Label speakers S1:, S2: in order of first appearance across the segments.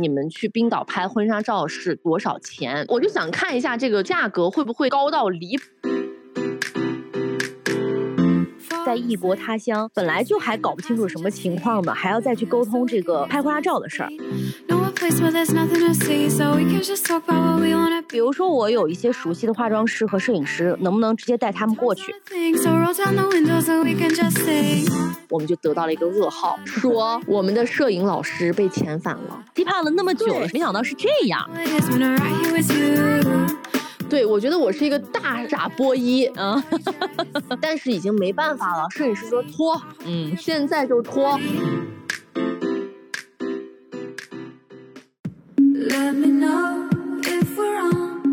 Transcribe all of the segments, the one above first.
S1: 你们去冰岛拍婚纱照是多少钱？我就想看一下这个价格会不会高到离谱。
S2: 在异国他乡，本来就还搞不清楚什么情况呢，还要再去沟通这个拍婚纱照的事儿。比如说，我有一些熟悉的化妆师和摄影师，能不能直接带他们过去？
S1: 我们就得到了一个噩耗，说我们的摄影老师被遣返了。
S2: 期盼了那么久了，没想到是这样。
S1: 对，我觉得我是一个大傻波一，嗯，但是已经没办法了。摄影师说脱，嗯，现在就拖。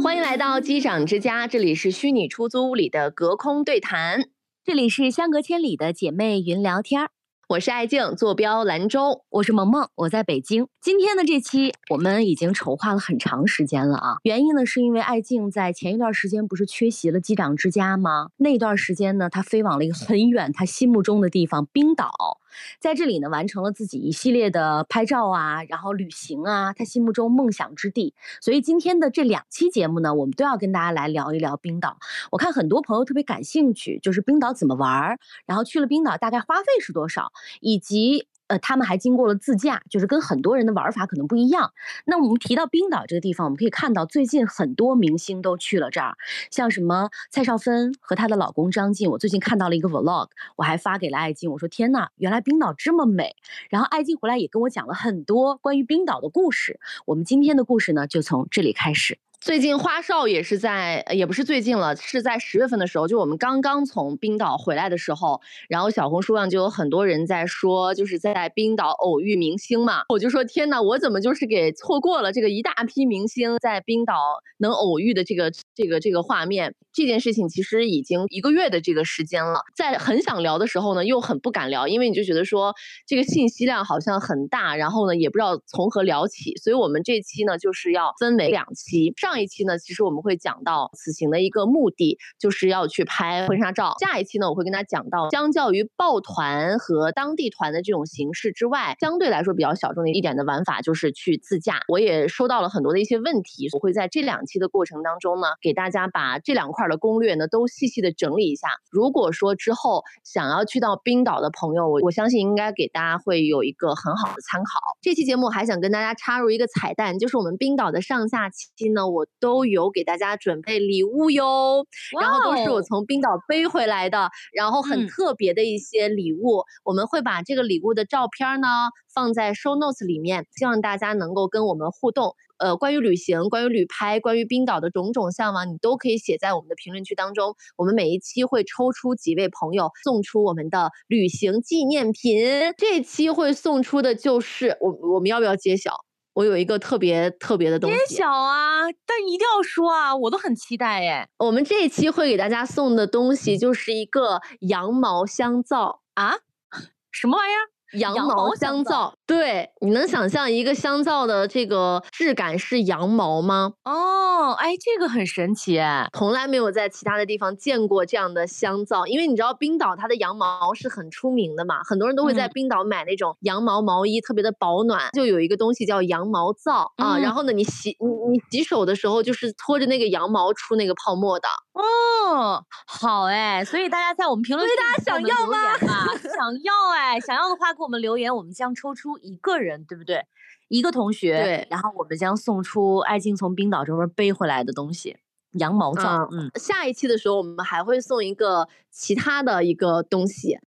S1: 欢迎来到机长之家，这里是虚拟出租屋里的隔空对谈，
S2: 这里是相隔千里的姐妹云聊天儿。
S1: 我是爱静，坐标兰州。
S2: 我是萌萌，我在北京。今天的这期我们已经筹划了很长时间了啊。原因呢，是因为爱静在前一段时间不是缺席了机长之家吗？那段时间呢，她飞往了一个很远，她心目中的地方——冰岛。在这里呢，完成了自己一系列的拍照啊，然后旅行啊，他心目中梦想之地。所以今天的这两期节目呢，我们都要跟大家来聊一聊冰岛。我看很多朋友特别感兴趣，就是冰岛怎么玩儿，然后去了冰岛大概花费是多少，以及。呃，他们还经过了自驾，就是跟很多人的玩法可能不一样。那我们提到冰岛这个地方，我们可以看到最近很多明星都去了这儿，像什么蔡少芬和她的老公张晋。我最近看到了一个 vlog，我还发给了艾静，我说天呐，原来冰岛这么美。然后艾静回来也跟我讲了很多关于冰岛的故事。我们今天的故事呢，就从这里开始。
S1: 最近花少也是在，也不是最近了，是在十月份的时候，就我们刚刚从冰岛回来的时候，然后小红书上就有很多人在说，就是在冰岛偶遇明星嘛。我就说天哪，我怎么就是给错过了这个一大批明星在冰岛能偶遇的这个这个这个画面？这件事情其实已经一个月的这个时间了，在很想聊的时候呢，又很不敢聊，因为你就觉得说这个信息量好像很大，然后呢也不知道从何聊起。所以我们这期呢就是要分为两期。上一期呢，其实我们会讲到此行的一个目的，就是要去拍婚纱照。下一期呢，我会跟大家讲到，相较于抱团和当地团的这种形式之外，相对来说比较小众的一点的玩法就是去自驾。我也收到了很多的一些问题，我会在这两期的过程当中呢，给大家把这两块的攻略呢都细细的整理一下。如果说之后想要去到冰岛的朋友，我我相信应该给大家会有一个很好的参考。这期节目还想跟大家插入一个彩蛋，就是我们冰岛的上下期呢，我都。都有给大家准备礼物哟，然后都是我从冰岛背回来的，然后很特别的一些礼物，我们会把这个礼物的照片呢放在 show notes 里面，希望大家能够跟我们互动。呃，关于旅行、关于旅拍、关于冰岛的种种向往，你都可以写在我们的评论区当中。我们每一期会抽出几位朋友，送出我们的旅行纪念品。这期会送出的就是我，我们要不要揭晓？我有一个特别特别的东西，
S2: 别小啊！但一定要说啊，我都很期待哎。
S1: 我们这一期会给大家送的东西就是一个羊毛香皂
S2: 啊，什么玩意儿？
S1: 羊毛香皂，对，你能想象一个香皂的这个质感是羊毛吗？
S2: 哦，哎，这个很神奇，
S1: 从来没有在其他的地方见过这样的香皂，因为你知道冰岛它的羊毛是很出名的嘛，很多人都会在冰岛买那种羊毛毛衣，特别的保暖。就有一个东西叫羊毛皂啊，然后呢，你洗你你洗手的时候就是拖着那个羊毛出那个泡沫的。
S2: 哦，好哎，所以大家在我们评论区，
S1: 大家想要吗？
S2: 想要哎，想要的话。给我们留言，我们将抽出一个人，对不对？一个同学，
S1: 对，
S2: 然后我们将送出爱静从冰岛这边背回来的东西——羊毛皂。
S1: 嗯，下一期的时候，我们还会送一个其他的一个东西。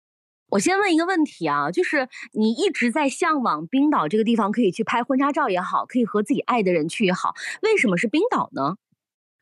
S2: 我先问一个问题啊，就是你一直在向往冰岛这个地方，可以去拍婚纱照也好，可以和自己爱的人去也好，为什么是冰岛呢？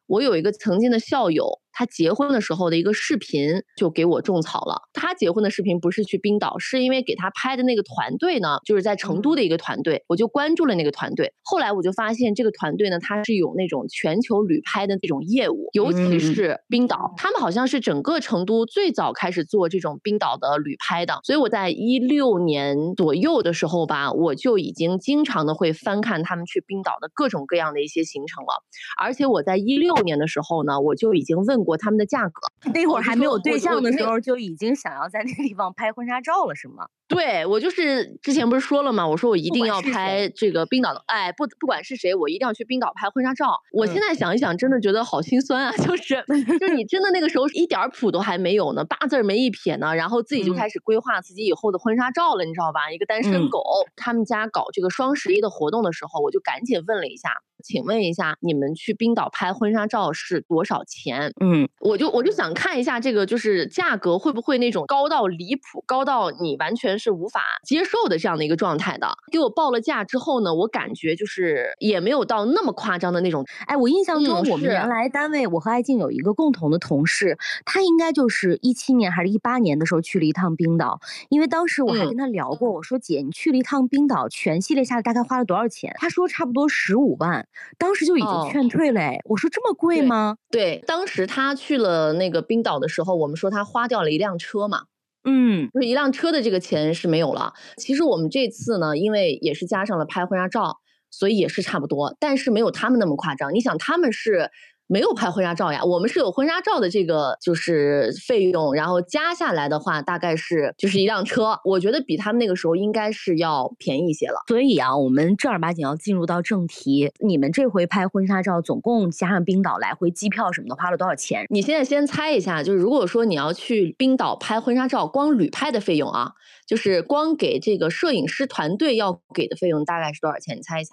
S1: 我有一个曾经的校友。他结婚的时候的一个视频就给我种草了。他结婚的视频不是去冰岛，是因为给他拍的那个团队呢，就是在成都的一个团队，我就关注了那个团队。后来我就发现这个团队呢，他是有那种全球旅拍的这种业务，尤其是冰岛，他们好像是整个成都最早开始做这种冰岛的旅拍的。所以我在一六年左右的时候吧，我就已经经常的会翻看他们去冰岛的各种各样的一些行程了。而且我在一六年的时候呢，我就已经问。过他们的价格，
S2: 那会儿还没有对象的时候就已经想要在那个地方拍婚纱照了，是吗？
S1: 对我就是之前不是说了吗？我说我一定要拍这个冰岛的，哎，不不管是谁，我一定要去冰岛拍婚纱照。我现在想一想，真的觉得好心酸啊！就是就是你真的那个时候一点儿谱都还没有呢，八字儿没一撇呢，然后自己就
S2: 嗯
S1: 开始规划自己以后的婚纱照了，你知道吧？一个单身
S2: 嗯
S1: 狗，他们家搞这个双十一的活动的时候，我就赶紧问了一下，请问一下，你们去冰岛拍婚纱照是多少钱？
S2: 嗯，
S1: 我就我就想看一下这个，就是价格会不会那种高到离谱，高到你完全是无法接受的这样的一个状态的。给我报了价之后呢，我感觉就是也没有到那么夸张的那种。
S2: 哎，我印象中我们原来单位，我和艾静有一个共同的同事，他应该就是一七年还是一八年的时候去了一趟冰岛，因为当时我还
S1: 嗯
S2: 跟他聊过，我说姐，你去了一趟冰岛，全系列下来大概花了多少钱？他说差不多十五万，当时就已
S1: 哦
S2: 经劝退了。哎，我说这么贵
S1: 对
S2: 吗？
S1: 对，当时他去了那个冰岛的时候，我们说他花掉了一辆车嘛，
S2: 嗯
S1: 就是一辆车的这个钱是没有了。其实我们这次呢，因为也是加上了拍婚纱照，所以也是差不多，但是没有他们那么夸张。你想，他们是没有拍婚纱照呀，我们是有婚纱照的这个就是费用，然后加下来的话，大概是就是一辆车，我觉得比他们那个时候应该是要便宜一些了。
S2: 所以啊，我们正儿八经要进入到正题，你们这回拍婚纱照，总共加上冰岛来回机票什么的，花了多少钱？
S1: 你现在先猜一下，就是如果说你要去冰岛拍婚纱照，光旅拍的费用啊，就是光给这个摄影师团队要给的费用大概是多少钱？你猜一下。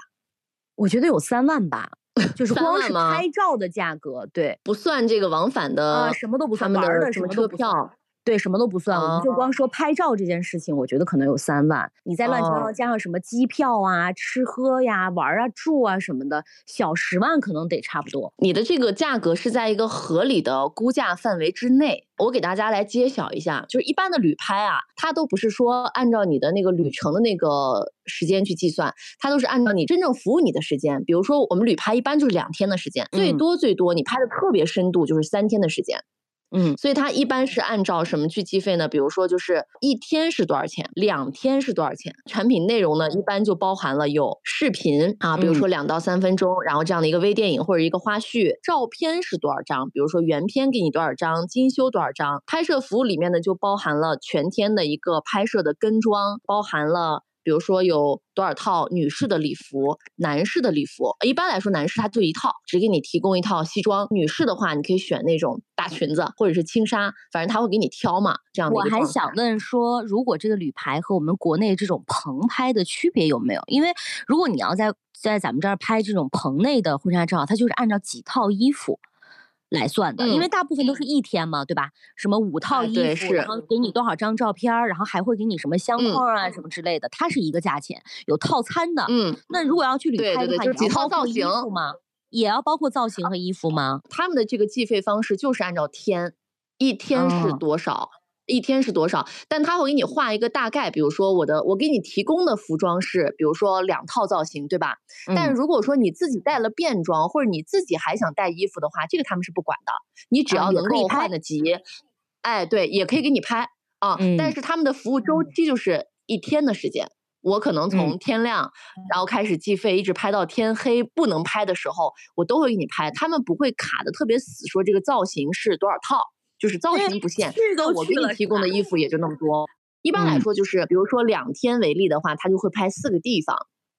S2: 我觉得有三万吧，就是光是拍照的价格，对。
S1: 不算这个往返的，
S2: 啊，什么都不算，
S1: 他们
S2: 玩的
S1: 的什么车票，
S2: 对，什么都不算，我们就
S1: 哦
S2: 光说拍照这件事情，我觉得可能有三万。你再乱七八糟
S1: 哦
S2: 加上什么机票啊、吃喝呀、玩儿啊、住啊什么的，小十万可能得差不多。
S1: 你的这个价格是在一个合理的估价范围之内。我给大家来揭晓一下，就是一般的旅拍啊，它都不是说按照你的那个旅程的那个时间去计算，它都是按照你真正服务你的时间。比如说我们旅拍一般就是两天的时间，最
S2: 嗯
S1: 多最多你拍的特别深度就是三天的时间。
S2: 嗯，
S1: 所以它一般是按照什么去计费呢？比如说，就是一天是多少钱，两天是多少钱。产品内容呢，一般就包含了有视频啊，比如说两到三分钟，然后这样的一个微电影或者一个花絮。照片是多少张？比如说原片给你多少张，精修多少张。拍摄服务里面呢，就包含了全天的一个拍摄的跟妆，包含了。比如说有多少套女士的礼服，男士的礼服，一般来说男士他就一套，只给你提供一套西装。女士的话，你可以选那种大裙子或者是轻纱，反正他会给你挑嘛。这样的
S2: 我还想问说，如果这个旅拍和我们国内这种棚拍的区别有没有？因为如果你要在在咱们这儿拍这种棚内的婚纱照，它就是按照几套衣服。来算的，因为
S1: 嗯
S2: 大部分都是一天嘛，对吧？什么五套
S1: 哎
S2: 衣服，然后给你多少张照片儿，然后还会给你什么相
S1: 嗯
S2: 框啊、什么之类的，它是一个价钱，有套餐的。
S1: 嗯，
S2: 那如果要去旅拍的话，
S1: 对对就是几套造型
S2: 服吗？也要包括造型和衣服吗？
S1: 他们的这个计费方式就是按照天，一天是
S2: 哦
S1: 多少，一天是多少，但他会给你画一个大概，比如说我的我给你提供的服装是，比如说两套造型，对吧？但如果说你自己带了便装，或者你自己还想带衣服的话，这个他们是不管的，你只要能够
S2: 啊也可以拍
S1: 换得及，哎，对，也可以给你拍啊，但
S2: 嗯
S1: 是他们的服务周期就是一天的时间。我可能
S2: 嗯
S1: 从天亮，然后开始计费，一直拍到天黑，不能拍的时候，我都会给你拍。他们不会卡的特别死，说这个造型是多少套，就是造型不限。那我给你提供的衣服也就那么多。一般来
S2: 嗯
S1: 说，就是比如说两天为例的话，他就会拍四个地方。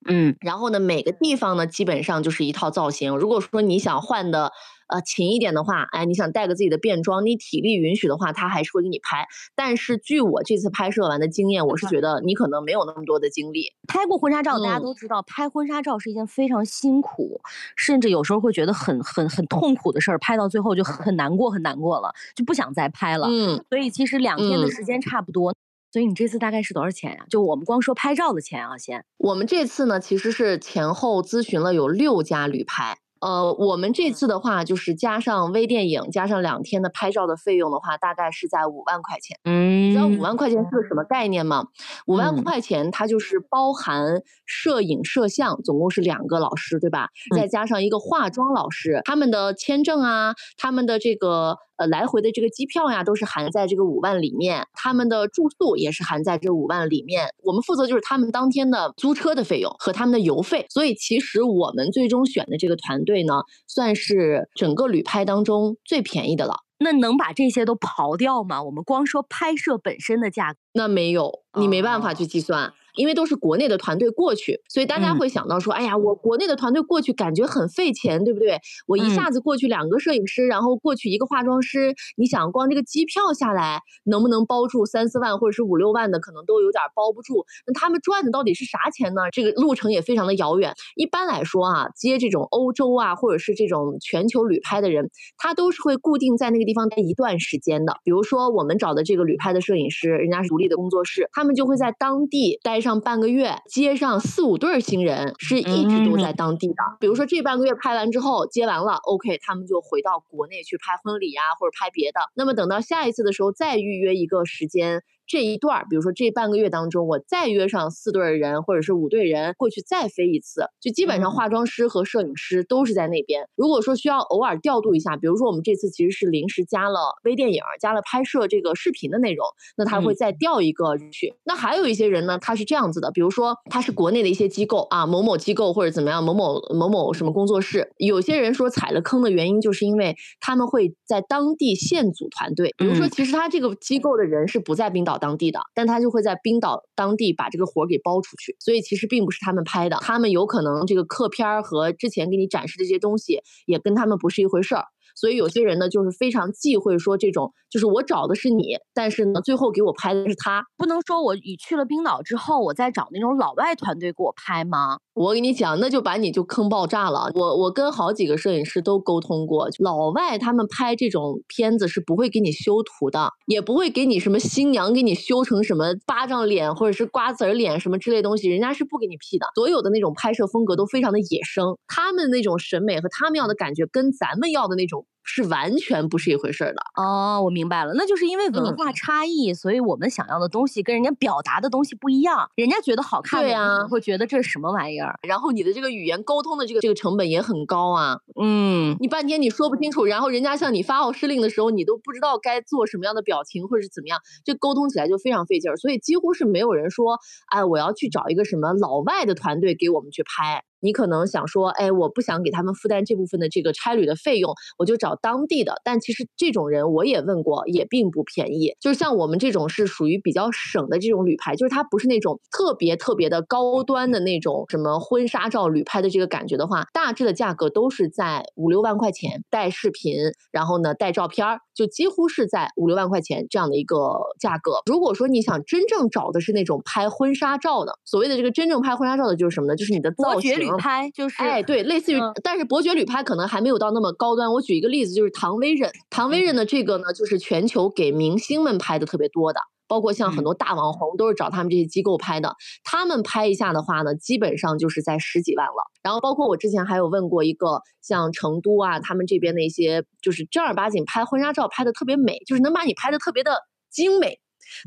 S2: 嗯
S1: 然后呢，每个地方呢，基本上就是一套造型。如果说你想换的呃勤一点的话，哎，你想带个自己的便装，你体力允许的话，他还是会给你拍。但是据我这次拍摄完的经验，我是觉得你可能没有那么多的精力。
S2: 拍过婚纱照，大家
S1: 嗯
S2: 都知道，拍婚纱照是一件非常辛苦，甚至有时候会觉得很很很痛苦的事儿，拍到最后就很很难过，很难过了，就不想再拍了。
S1: 嗯，
S2: 所以其实两天的
S1: 嗯
S2: 时间差不多。所以你这次大概是多少钱呀、就我们光说拍照的钱啊，先。
S1: 我们这次呢，其实是前后咨询了有六家旅拍。呃，我们这次的话，就是加上微电影，加上两天的拍照的费用的话，大概是在五万块钱。
S2: 嗯
S1: 你知道五万块钱是个什么概念吗？五万
S2: 嗯
S1: 块钱它就是包含摄影、摄像，总共是两个老师，对吧？
S2: 嗯
S1: 再加上一个化妆老师，他们的签证啊，他们的这个呃来回的这个机票呀，都是含在这个五万里面，他们的住宿也是含在这五万里面。我们负责就是他们当天的租车的费用和他们的油费，所以其实我们最终选的这个团队呢，算是整个旅拍当中最便宜的了。
S2: 那能把这些都刨掉吗？我们光说拍摄本身的价格，
S1: 那没有，你没办法去计算。因为都是国内的团队过去，所以大家会想到说，哎呀，我国内的团队过去感觉很费钱，对不对？我一下子过去两个摄影师，然后过去一个化妆师，你想光这个机票下来能不能包住三四万或者是五六万的，可能都有点包不住。那他们赚的到底是啥钱呢？这个路程也非常的遥远。一般来说啊，接这种欧洲啊或者是这种全球旅拍的人，他都是会固定在那个地方待一段时间的。比如说我们找的这个旅拍的摄影师，人家是独立的工作室，他们就会在当地待。上半个月，接上四五对新人，是一直都在当地的。比如说这半个月拍完之后，接完了，OK，他们就回到国内去拍婚礼呀，或者拍别的。那么等到下一次的时候，再预约一个时间。这一段儿，比如说这半个月当中，我再约上四对人或者是五对人过去再飞一次，就基本上化妆师和摄影师都是在那边。如果说需要偶尔调度一下，比如说我们这次其实是临时加了微电影，加了拍摄这个视频的内容，那他会再调一个去。那还有一些人呢，他是这样子的，比如说他是国内的一些机构啊，某某机构或者怎么样，某某某某什么工作室。有些人说踩了坑的原因，就是因为他们会在当地现组团队，比如说其实他这个机构的人是不在冰岛。当地的，但他就会在冰岛当地把这个活给包出去，所以其实并不是他们拍的，他们有可能这个客片儿和之前给你展示的这些东西也跟他们不是一回事儿。所以有些人呢，就是非常忌讳说这种，就是我找的是你，但是呢，最后给我拍的是他，
S2: 不能说我你去了冰岛之后，我再找那种老外团队给我拍吗？
S1: 我跟你讲，那就把你就坑爆炸了。我我跟好几个摄影师都沟通过，老外他们拍这种片子是不会给你修图的，也不会给你什么新娘给你修成什么巴掌脸或者是瓜子儿脸什么之类东西，人家是不给你 P 的。所有的那种拍摄风格都非常的野生，他们那种审美和他们要的感觉跟咱们要的那种。是完全不是一回事儿的。
S2: 哦，我明白了，那就是因为文化差异，所以我们想要的东西跟人家表达的东西不一样，人家觉得好看，
S1: 对呀，
S2: 会觉得这是什么玩意儿，
S1: 然后你的这个语言沟通的这个这个成本也很高啊，
S2: 嗯，
S1: 你半天你说不清楚，然后人家向你发号施令的时候，你都不知道该做什么样的表情或者是怎么样，这沟通起来就非常费劲儿，所以几乎是没有人说，哎，我要去找一个什么老外的团队给我们去拍。你可能想说，哎，我不想给他们负担这部分的这个差旅的费用，我就找当地的。但其实这种人我也问过，也并不便宜。就是像我们这种是属于比较省的这种旅拍，就是它不是那种特别特别的高端的那种什么婚纱照旅拍的这个感觉的话，大致的价格都是在五六万块钱带视频，然后呢带照片儿，就几乎是在五六万块钱这样的一个价格。如果说你想真正找的是那种拍婚纱照的，所谓的这个真正拍婚纱照的就是什么呢？就是你的造型。
S2: 旅拍就是，
S1: 哎，对，类似于，但是伯爵旅拍可能还没有到那么高端。我举一个例子，就是唐威忍，唐威忍的这个呢，就是全球给明星们拍的特别多的，包括像很多大网红都是找他们这些机构拍的。他们拍一下的话呢，基本上就是在十几万了。然后包括我之前还有问过一个像成都啊，他们这边的一些就是正儿八经拍婚纱照拍的特别美，就是能把你拍的特别的精美。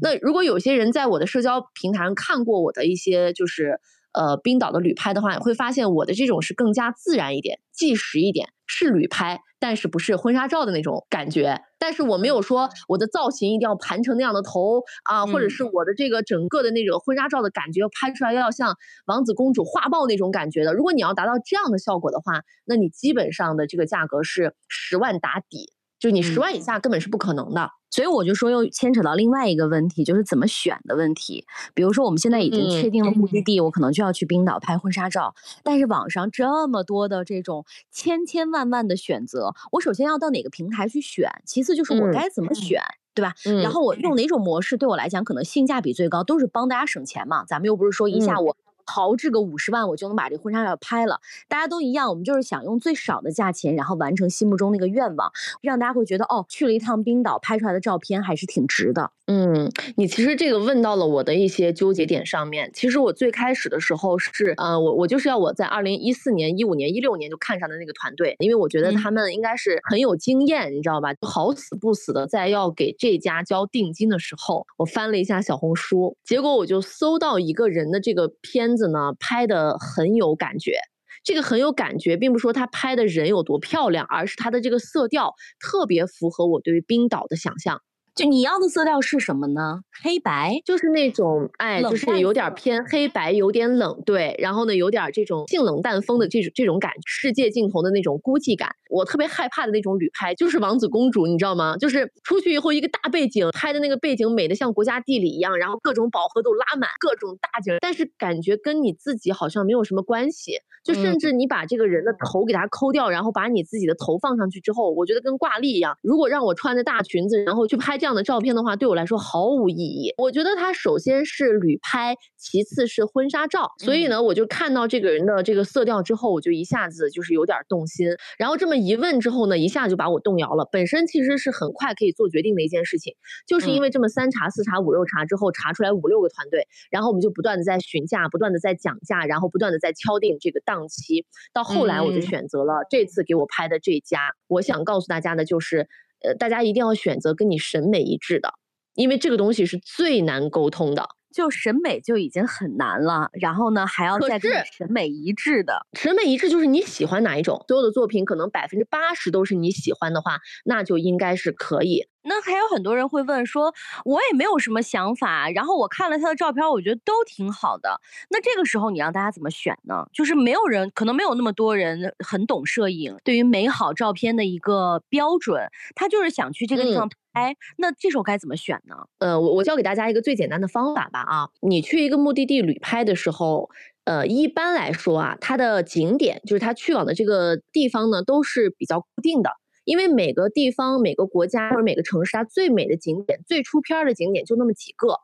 S1: 那如果有些人在我的社交平台上看过我的一些就是。呃，冰岛的旅拍的话，你会发现我的这种是更加自然一点、纪实一点，是旅拍，但是不是婚纱照的那种感觉。但是我没有说我的造型一定要盘成那样的头啊，或者是我的这个整个的那种婚纱照的感觉拍出来要像王子公主画报那种感觉的。如果你要达到这样的效果的话，那你基本上的这个价格是十万打底，就你十万以下根本是不可能的。
S2: 所以我就说，又牵扯到另外一个问题，就是怎么选的问题。比如说，我们现在已经确定了目的地，我可能就要去冰岛拍婚纱照。但是网上这么多的这种千千万万的选择，我首先要到哪个平台去选？其次就是我该怎么选，对吧？然后我用哪种模式对我来讲可能性价比最高，都是帮大家省钱嘛。咱们又不是说一下我。豪掷个五十万，我就能把这婚纱照拍了。大家都一样，我们就是想用最少的价钱，然后完成心目中那个愿望，让大家会觉得哦，去了一趟冰岛，拍出来的照片还是挺值的。
S1: 嗯，你其实这个问到了我的一些纠结点上面。其实我最开始的时候是，呃，我我就是要我在二零一四年、一五年、一六年就看上的那个团队，因为我觉得他们应该是很有经验，你知道吧？好死不死的，在要给这家交定金的时候，我翻了一下小红书，结果我就搜到一个人的这个片子呢，拍的很有感觉。这个很有感觉，并不说他拍的人有多漂亮，而是他的这个色调特别符合我对于冰岛的想象。
S2: 就你要的色调是什么呢？黑白，
S1: 就是那种哎，就是有点偏黑白，有点冷，对。然后呢，有点这种性冷淡风的这种这种感，世界尽头的那种孤寂感。我特别害怕的那种旅拍，就是王子公主，你知道吗？就是出去以后一个大背景拍的那个背景美的像国家地理一样，然后各种饱和度拉满，各种大景，但是感觉跟你自己好像没有什么关系。就甚至你把这个人的头给他抠掉，然后把你自己的头放上去之后，我觉得跟挂历一样。如果让我穿着大裙子，然后去拍这样的照片的话，对我来说毫无意义。我觉得它首先是旅拍，其次是婚纱照。所以呢，我就看到这个人的这个色调之后，我就一下子就是有点动心。然后这么一问之后呢，一下就把我动摇了。本身其实是很快可以做决定的一件事情，就是因为这么三查四查五六查之后，查出来五六个团队，然后我们就不断的在询价，不断的在讲价，然后不断的在敲定这个档期。到后来我就选择了这次给我拍的这家。我想告诉大家的就是。呃，大家一定要选择跟你审美一致的，因为这个东西是最难沟通的。
S2: 就审美就已经很难了，然后呢，还要再跟审美一致的。
S1: 审美一致就是你喜欢哪一种，所有的作品可能百分之八十都是你喜欢的话，那就应该是可以。
S2: 那还有很多人会问说，我也没有什么想法，然后我看了他的照片，我觉得都挺好的。那这个时候你让大家怎么选呢？就是没有人，可能没有那么多人很懂摄影，对于美好照片的一个标准，他就是想去这个地方拍。那这时候该怎么选呢？
S1: 呃，我我教给大家一个最简单的方法吧啊，你去一个目的地旅拍的时候，呃，一般来说啊，它的景点就是它去往的这个地方呢，都是比较固定的。因为每个地方、每个国家或者每个城市，它最美的景点、最出片的景点就那么几个。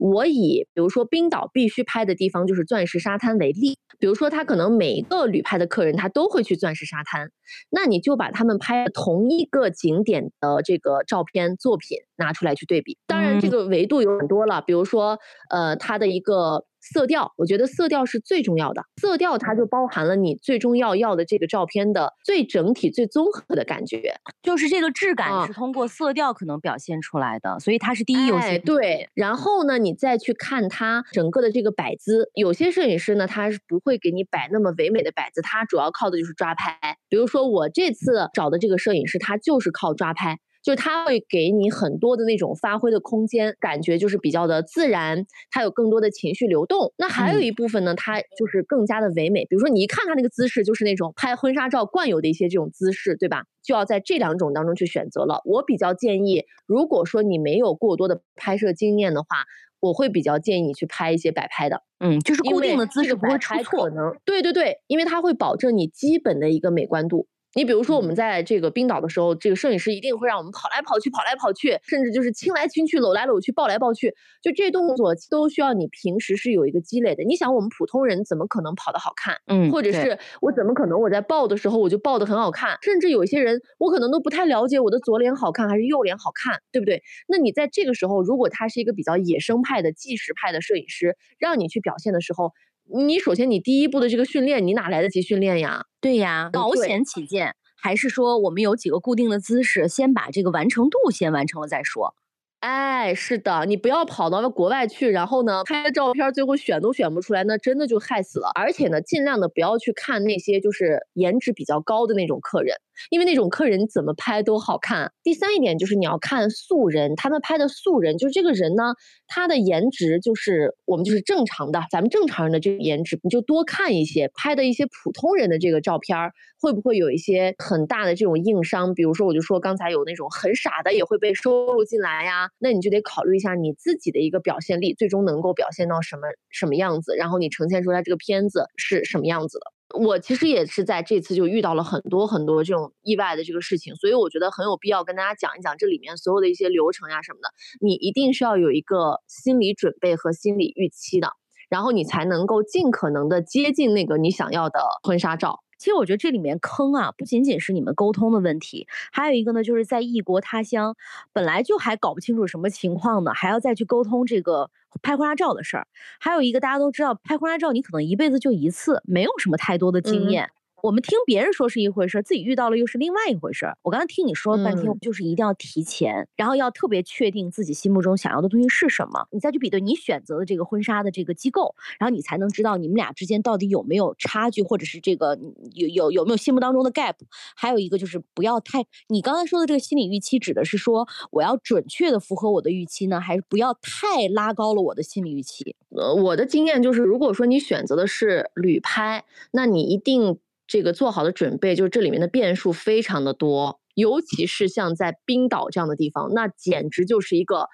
S1: 我以比如说冰岛必须拍的地方就是钻石沙滩为例，比如说他可能每一个旅拍的客人他都会去钻石沙滩，那你就把他们拍同一个景点的这个照片作品拿出来去对比。当然这个维度有很多了，比如说呃它的一个。色调，我觉得色调是最重要的。色调它就包含了你最终要要的这个照片的最整体、最综合的感觉，
S2: 就是这个质感是通过色调可能表现出来的，所以它是第一优先。
S1: 对，然后呢，你再去看它整个的这个摆姿，有些摄影师呢，他是不会给你摆那么唯美的摆姿，他主要靠的就是抓拍。比如说我这次找的这个摄影师，他就是靠抓拍。就是他会给你很多的那种发挥的空间，感觉就是比较的自然，它有更多的情绪流动。那还有一部分呢，它就是更加的唯美。比如说你一看它那个姿势，就是那种拍婚纱照惯有的一些这种姿势，对吧？就要在这两种当中去选择了。我比较建议，如果说你没有过多的拍摄经验的话，我会比较建议你去拍一些摆拍的。
S2: 嗯，就是固定的姿势不会出错。
S1: 对对对，因为它会保证你基本的一个美观度。你比如说，我们在这个冰岛的时候，这个摄影师一定会让我们跑来跑去，跑来跑去，甚至就是亲来亲去，搂来搂去，抱来抱去，就这动作都需要你平时是有一个积累的。你想，我们普通人怎么可能跑得好看？嗯，或者是我怎么可能我在抱的时候我就抱得很好看？甚至有一些人，我可能都不太了解我的左脸好看还是右脸好看，对不对？那你在这个时候，如果他是一个比较野生派的纪实派的摄影师，让你去表现的时候。你首先，你第一步的这个训练，你哪来得及训练呀？
S2: 对呀，保险起见，还是说我们有几个固定的姿势，先把这个完成度先完成了再说。
S1: 哎，是的，你不要跑到国外去，然后呢，拍照片最后选都选不出来，那真的就害死了。而且呢，尽量的不要去看那些就是颜值比较高的那种客人。因为那种客人怎么拍都好看。第三一点就是你要看素人，他们拍的素人，就是这个人呢，他的颜值就是我们就是正常的，咱们正常人的这个颜值，你就多看一些拍的一些普通人的这个照片，会不会有一些很大的这种硬伤？比如说，我就说刚才有那种很傻的也会被收录进来呀，那你就得考虑一下你自己的一个表现力，最终能够表现到什么什么样子，然后你呈现出来这个片子是什么样子的。我其实也是在这次就遇到了很多很多这种意外的这个事情，所以我觉得很有必要跟大家讲一讲这里面所有的一些流程呀什么的。你一定是要有一个心理准备和心理预期的，然后你才能够尽可能的接近那个你想要的婚纱照。
S2: 其实我觉得这里面坑啊，不仅仅是你们沟通的问题，还有一个呢，就是在异国他乡，本来就还搞不清楚什么情况呢，还要再去沟通这个拍婚纱照的事儿。还有一个大家都知道，拍婚纱照你可能一辈子就一次，没有什么太多的经验。我们听别人说是一回事，自己遇到了又是另外一回事。我刚才听你说了半天，就是一定要提前，然后要特别确定自己心目中想要的东西是什么，你再去比对你选择的这个婚纱的这个机构，然后你才能知道你们俩之间到底有没有差距，或者是这个有有有没有心目当中的 gap。还有一个就是不要太，你刚才说的这个心理预期指的是说我要准确的符合我的预期呢，还是不要太拉高了我的心理预期？
S1: 呃，我的经验就是，如果说你选择的是旅拍，那你一定。这个做好的准备，就是这里面的变数非常的多，尤其是像在冰岛这样的地方，那简直就是一个。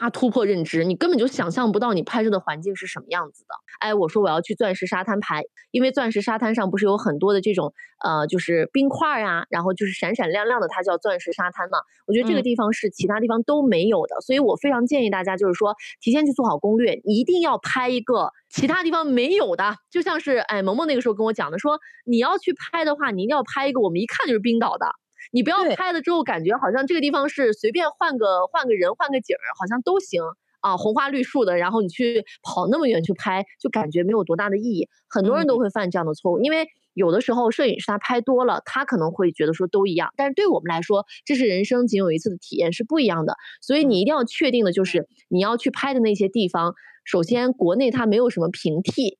S1: 大突破认知，你根本就想象不到你拍摄的环境是什么样子的。哎，我说我要去钻石沙滩拍，因为钻石沙滩上不是有很多的这种呃，就是冰块呀，然后就是闪闪亮亮的，它叫钻石沙滩嘛。我觉得这个地方是其他地方都没有的，所以我非常建议大家就是说提前去做好攻略，一定要拍一个其他地方没有的。就像是哎，萌萌那个时候跟我讲的，说你要去拍的话，你一定要拍一个我们一看就是冰岛的。你不要拍了之后感觉好像这个地方是随便换个换个人换个景儿好像都行啊，红花绿树的，然后你去跑那么远去拍，就感觉没有多大的意义。很多人都会犯这样的错误，因为有的时候摄影师他拍多了，他可能会觉得说都一样，但是对我们来说，这是人生仅有一次的体验是不一样的。所以你一定要确定的就是你要去拍的那些地方，首先国内它没有什么平替，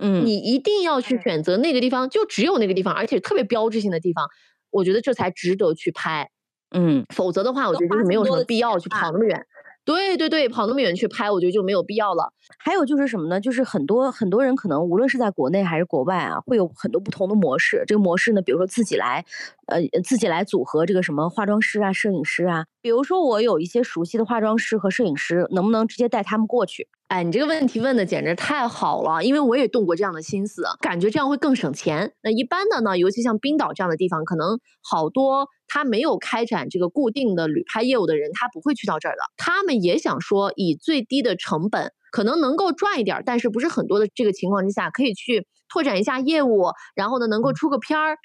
S1: 嗯，你一定要去选择那个地方，就只有那个地方，而且特别标志性的地方。我觉得这才值得去拍，嗯，否则的话，我觉得就是没有什么必要去跑那么远。对对对，跑那么远去拍，我觉得就没有必要了。
S2: 还有就是什么呢？就是很多很多人可能无论是在国内还是国外啊，会有很多不同的模式。这个模式呢，比如说自己来，呃，自己来组合这个什么化妆师啊、摄影师啊。比如说我有一些熟悉的化妆师和摄影师，能不能直接带他们过去？
S1: 哎，你这个问题问的简直太好了，因为我也动过这样的心思，感觉这样会更省钱。那一般的呢，尤其像冰岛这样的地方，可能好多他没有开展这个固定的旅拍业务的人，他不会去到这儿的。他们也想说，以最低的成本，可能能够赚一点，但是不是很多的这个情况之下，可以去拓展一下业务，然后呢，能够出个片儿。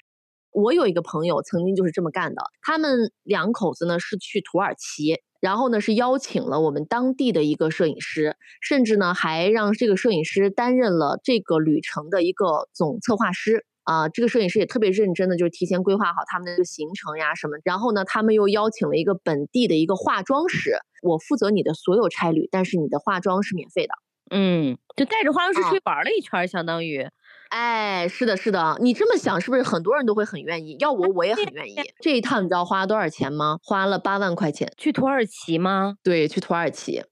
S1: 我有一个朋友曾经就是这么干的，他们两口子呢是去土耳其。然后呢，是邀请了我们当地的一个摄影师，甚至呢还让这个摄影师担任了这个旅程的一个总策划师啊。这个摄影师也特别认真的，就是提前规划好他们的行程呀什么。然后呢，他们又邀请了一个本地的一个化妆师，我负责你的所有差旅，但是你的化妆是免费的。
S2: 嗯，就带着化妆师出去玩了一圈，相当于。
S1: 哎，是的，是的，你这么想，是不是很多人都会很愿意？要我，我也很愿意。这一趟你知道花了多少钱吗？花了八万块钱。
S2: 去土耳其吗？
S1: 对，去土耳其。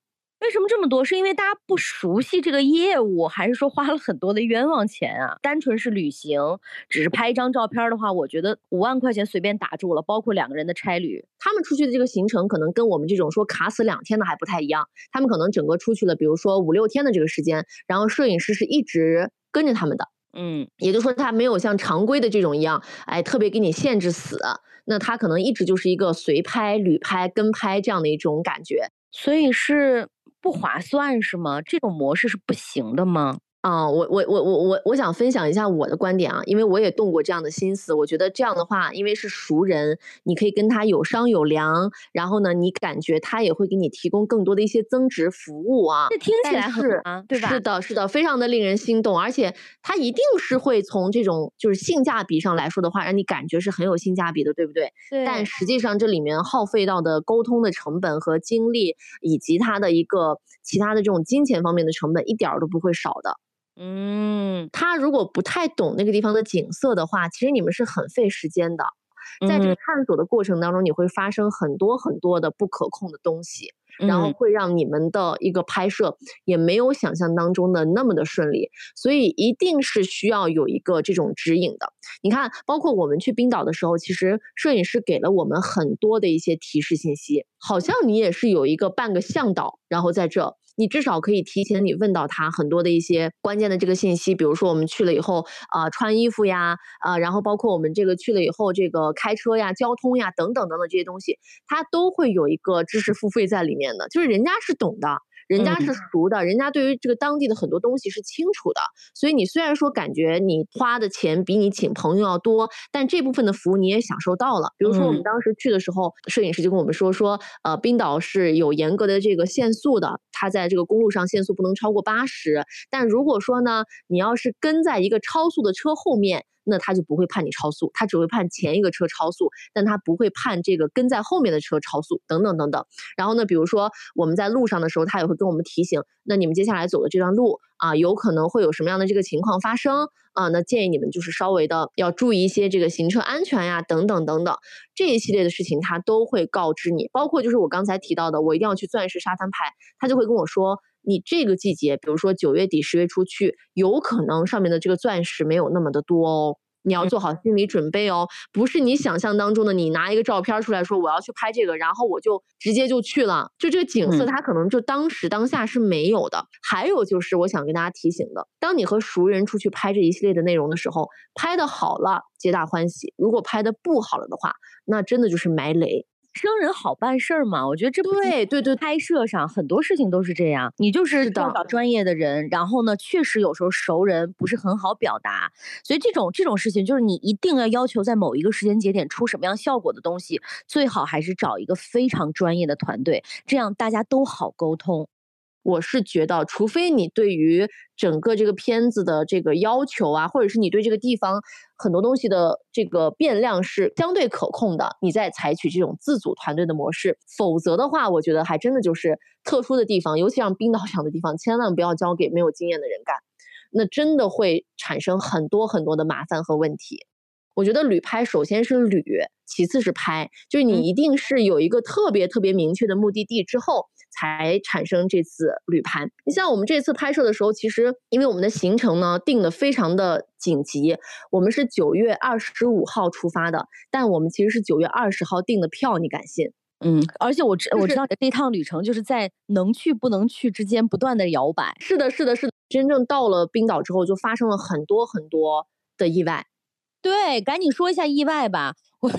S2: 为什么这么多？是因为大家不熟悉这个业务，还是说花了很多的冤枉钱啊？单纯是旅行，只是拍一张照片的话，我觉得五万块钱随便打住了，包括两个人的差旅。
S1: 他们出去的这个行程，可能跟我们这种说卡死两天的还不太一样。他们可能整个出去了，比如说五六天的这个时间，然后摄影师是一直跟着他们的。嗯，也就是说，他没有像常规的这种一样，哎，特别给你限制死。那他可能一直就是一个随拍、旅拍、跟拍这样的一种感觉，
S2: 所以是不划算，是吗？这种模式是不行的吗？
S1: 啊，我我我我我我想分享一下我的观点啊，因为我也动过这样的心思。我觉得这样的话，因为是熟人，你可以跟他有商有量，然后呢，你感觉他也会给你提供更多的一些增值服务啊。
S2: 这听起来
S1: 是
S2: 对吧？
S1: 是的，是的，非常的令人心动，而且他一定是会从这种就是性价比上来说的话，让你感觉是很有性价比的，对不对？
S2: 对。
S1: 但实际上这里面耗费到的沟通的成本和精力，以及他的一个其他的这种金钱方面的成本，一点儿都不会少的。嗯，他如果不太懂那个地方的景色的话，其实你们是很费时间的。在这个探索的过程当中，你会发生很多很多的不可控的东西，然后会让你们的一个拍摄也没有想象当中的那么的顺利。所以一定是需要有一个这种指引的。你看，包括我们去冰岛的时候，其实摄影师给了我们很多的一些提示信息，好像你也是有一个半个向导，然后在这。你至少可以提前你问到他很多的一些关键的这个信息，比如说我们去了以后啊穿衣服呀啊，然后包括我们这个去了以后这个开车呀、交通呀等等等等这些东西，他都会有一个知识付费在里面的，就是人家是懂的。人家是熟的，人家对于这个当地的很多东西是清楚的，所以你虽然说感觉你花的钱比你请朋友要多，但这部分的服务你也享受到了。比如说我们当时去的时候，摄影师就跟我们说说，呃，冰岛是有严格的这个限速的，它在这个公路上限速不能超过八十，但如果说呢，你要是跟在一个超速的车后面。那他就不会判你超速，他只会判前一个车超速，但他不会判这个跟在后面的车超速等等等等。然后呢，比如说我们在路上的时候，他也会跟我们提醒，那你们接下来走的这段路啊，有可能会有什么样的这个情况发生啊？那建议你们就是稍微的要注意一些这个行车安全呀，等等等等这一系列的事情，他都会告知你。包括就是我刚才提到的，我一定要去钻石沙滩拍，他就会跟我说。你这个季节，比如说九月底十月初去，有可能上面的这个钻石没有那么的多哦，你要做好心理准备哦，不是你想象当中的，你拿一个照片出来说我要去拍这个，然后我就直接就去了，就这个景色它可能就当时当下是没有的。还有就是我想跟大家提醒的，当你和熟人出去拍这一系列的内容的时候，拍的好了皆大欢喜，如果拍的不好了的话，那真的就是埋雷。
S2: 生人好办事儿嘛，我觉得这
S1: 对对对，
S2: 拍摄上很多事情都是这样，你就是找专业的人，然后呢，确实有时候熟人不是很好表达，所以这种这种事情就是你一定要要求在某一个时间节点出什么样效果的东西，最好还是找一个非常专业的团队，这样大家都好沟通。
S1: 我是觉得，除非你对于整个这个片子的这个要求啊，或者是你对这个地方很多东西的这个变量是相对可控的，你再采取这种自组团队的模式。否则的话，我觉得还真的就是特殊的地方，尤其像冰岛这样的地方，千万不要交给没有经验的人干，那真的会产生很多很多的麻烦和问题。我觉得旅拍首先是旅，其次是拍，就是你一定是有一个特别特别明确的目的地之后，才产生这次旅拍。你像我们这次拍摄的时候，其实因为我们的行程呢定的非常的紧急，我们是九月二十五号出发的，但我们其实是九月二十号订的票，你敢信？
S2: 嗯，而且我知我知道这趟旅程就是在能去不能去之间不断的摇摆。
S1: 是的，是的，是的。真正到了冰岛之后，就发生了很多很多的意外。
S2: 对，赶紧说一下意外吧。我，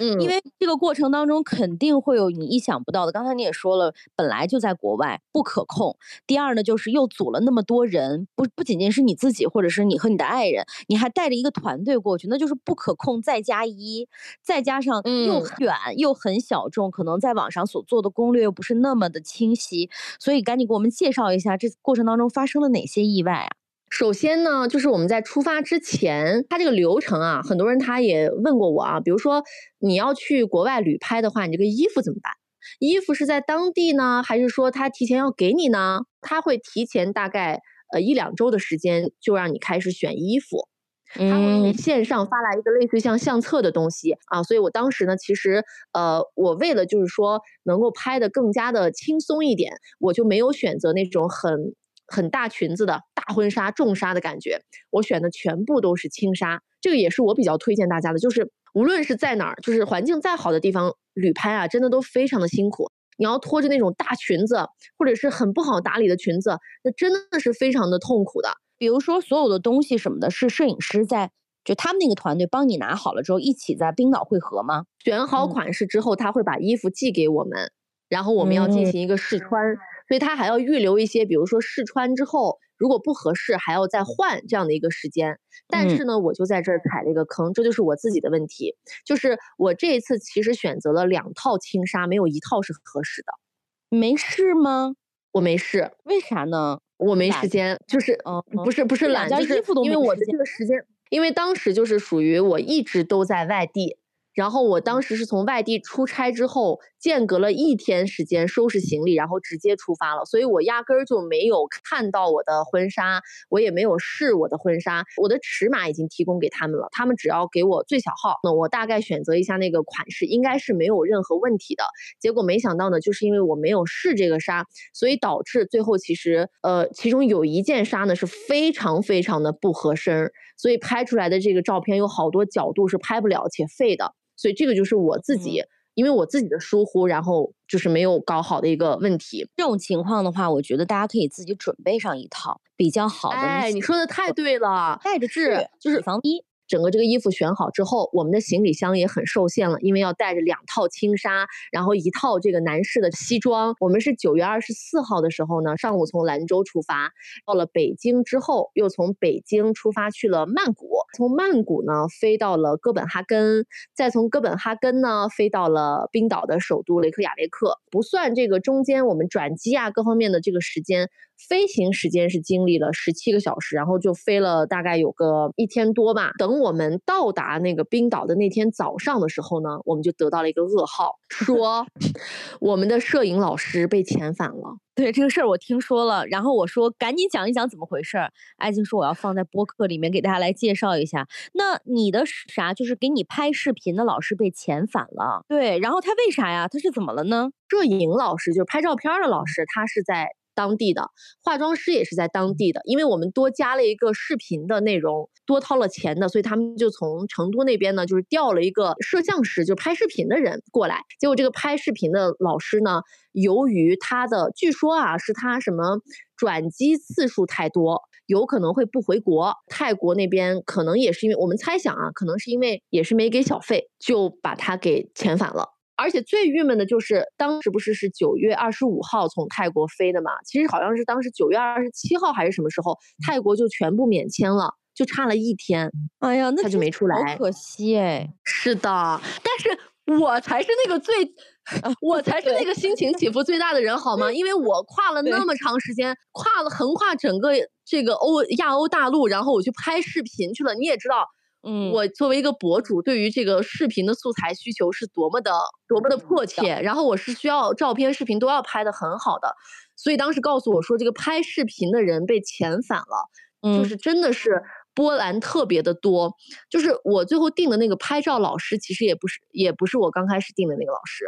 S2: 嗯，因为这个过程当中肯定会有你意想不到的。刚才你也说了，本来就在国外，不可控。第二呢，就是又组了那么多人，不不仅仅是你自己，或者是你和你的爱人，你还带着一个团队过去，那就是不可控再加一，再加上又远又很小众，可能在网上所做的攻略又不是那么的清晰，所以赶紧给我们介绍一下这过程当中发生了哪些意外啊？
S1: 首先呢，就是我们在出发之前，它这个流程啊，很多人他也问过我啊，比如说你要去国外旅拍的话，你这个衣服怎么办？衣服是在当地呢，还是说他提前要给你呢？他会提前大概呃一两周的时间就让你开始选衣服，他会线上发来一个类似于像相册的东西啊，所以我当时呢，其实呃我为了就是说能够拍的更加的轻松一点，我就没有选择那种很。很大裙子的大婚纱、重纱的感觉，我选的全部都是轻纱，这个也是我比较推荐大家的。就是无论是在哪儿，就是环境再好的地方旅拍啊，真的都非常的辛苦。你要拖着那种大裙子，或者是很不好打理的裙子，那真的是非常的痛苦的。
S2: 比如说，所有的东西什么的，是摄影师在就他们那个团队帮你拿好了之后，一起在冰岛会合吗？
S1: 选好款式之后，他会把衣服寄给我们，然后我们要进行一个试穿。所以他还要预留一些，比如说试穿之后如果不合适，还要再换这样的一个时间。但是呢，我就在这儿踩了一个坑，这就是我自己的问题。就是我这一次其实选择了两套轻纱，没有一套是合适的。
S2: 没试吗？
S1: 我没试，
S2: 为啥呢？
S1: 我没时间，就是嗯不是不是懒，就是因为我的这个时间，因为当时就是属于我一直都在外地。然后我当时是从外地出差之后，间隔了一天时间收拾行李，然后直接出发了，所以我压根儿就没有看到我的婚纱，我也没有试我的婚纱，我的尺码已经提供给他们了，他们只要给我最小号，那我大概选择一下那个款式，应该是没有任何问题的。结果没想到呢，就是因为我没有试这个纱，所以导致最后其实呃，其中有一件纱呢是非常非常的不合身，所以拍出来的这个照片有好多角度是拍不了且废的。所以这个就是我自己，因为我自己的疏忽，然后就是没有搞好的一个问题。
S2: 这种情况的话，我觉得大家可以自己准备上一套比较好的。
S1: 哎，你说的太对了，
S2: 带着
S1: 治
S2: 就是防逼。
S1: 整个这个衣服选好之后，我们的行李箱也很受限了，因为要带着两套轻纱，然后一套这个男士的西装。我们是九月二十四号的时候呢，上午从兰州出发，到了北京之后，又从北京出发去了曼谷，从曼谷呢飞到了哥本哈根，再从哥本哈根呢飞到了冰岛的首都雷克雅未克。不算这个中间我们转机啊各方面的这个时间。飞行时间是经历了十七个小时，然后就飞了大概有个一天多吧。等等我们到达那个冰岛的那天早上的时候呢，我们就得到了一个噩耗，说 我们的摄影老师被遣返了。
S2: 对这个事儿我听说了，然后我说赶紧讲一讲怎么回事儿。艾静说我要放在播客里面给大家来介绍一下。那你的啥就是给你拍视频的老师被遣返了？对，然后他为啥呀？他是怎么了呢？
S1: 摄影老师就是拍照片的老师，他是在。当地的化妆师也是在当地的，因为我们多加了一个视频的内容，多掏了钱的，所以他们就从成都那边呢，就是调了一个摄像师，就拍视频的人过来。结果这个拍视频的老师呢，由于他的据说啊，是他什么转机次数太多，有可能会不回国。泰国那边可能也是因为我们猜想啊，可能是因为也是没给小费，就把他给遣返了。而且最郁闷的就是，当时不是是九月二十五号从泰国飞的嘛？其实好像是当时九月二十七号还是什么时候，泰国就全部免签了，就差了一天。
S2: 哎呀，那
S1: 他就没出来，
S2: 好可惜哎。
S1: 是的，但是 我才是那个最，我才是那个心情起伏最大的人，好吗？因为我跨了那么长时间，跨了横跨整个这个欧亚欧大陆，然后我去拍视频去了。你也知道。
S2: 嗯，
S1: 我作为一个博主，对于这个视频的素材需求是多么的多么的迫切。然后我是需要照片、视频都要拍的很好的，所以当时告诉我说这个拍视频的人被遣返了，就是真的是波澜特别的多。就是我最后定的那个拍照老师，其实也不是也不是我刚开始定的那个老师，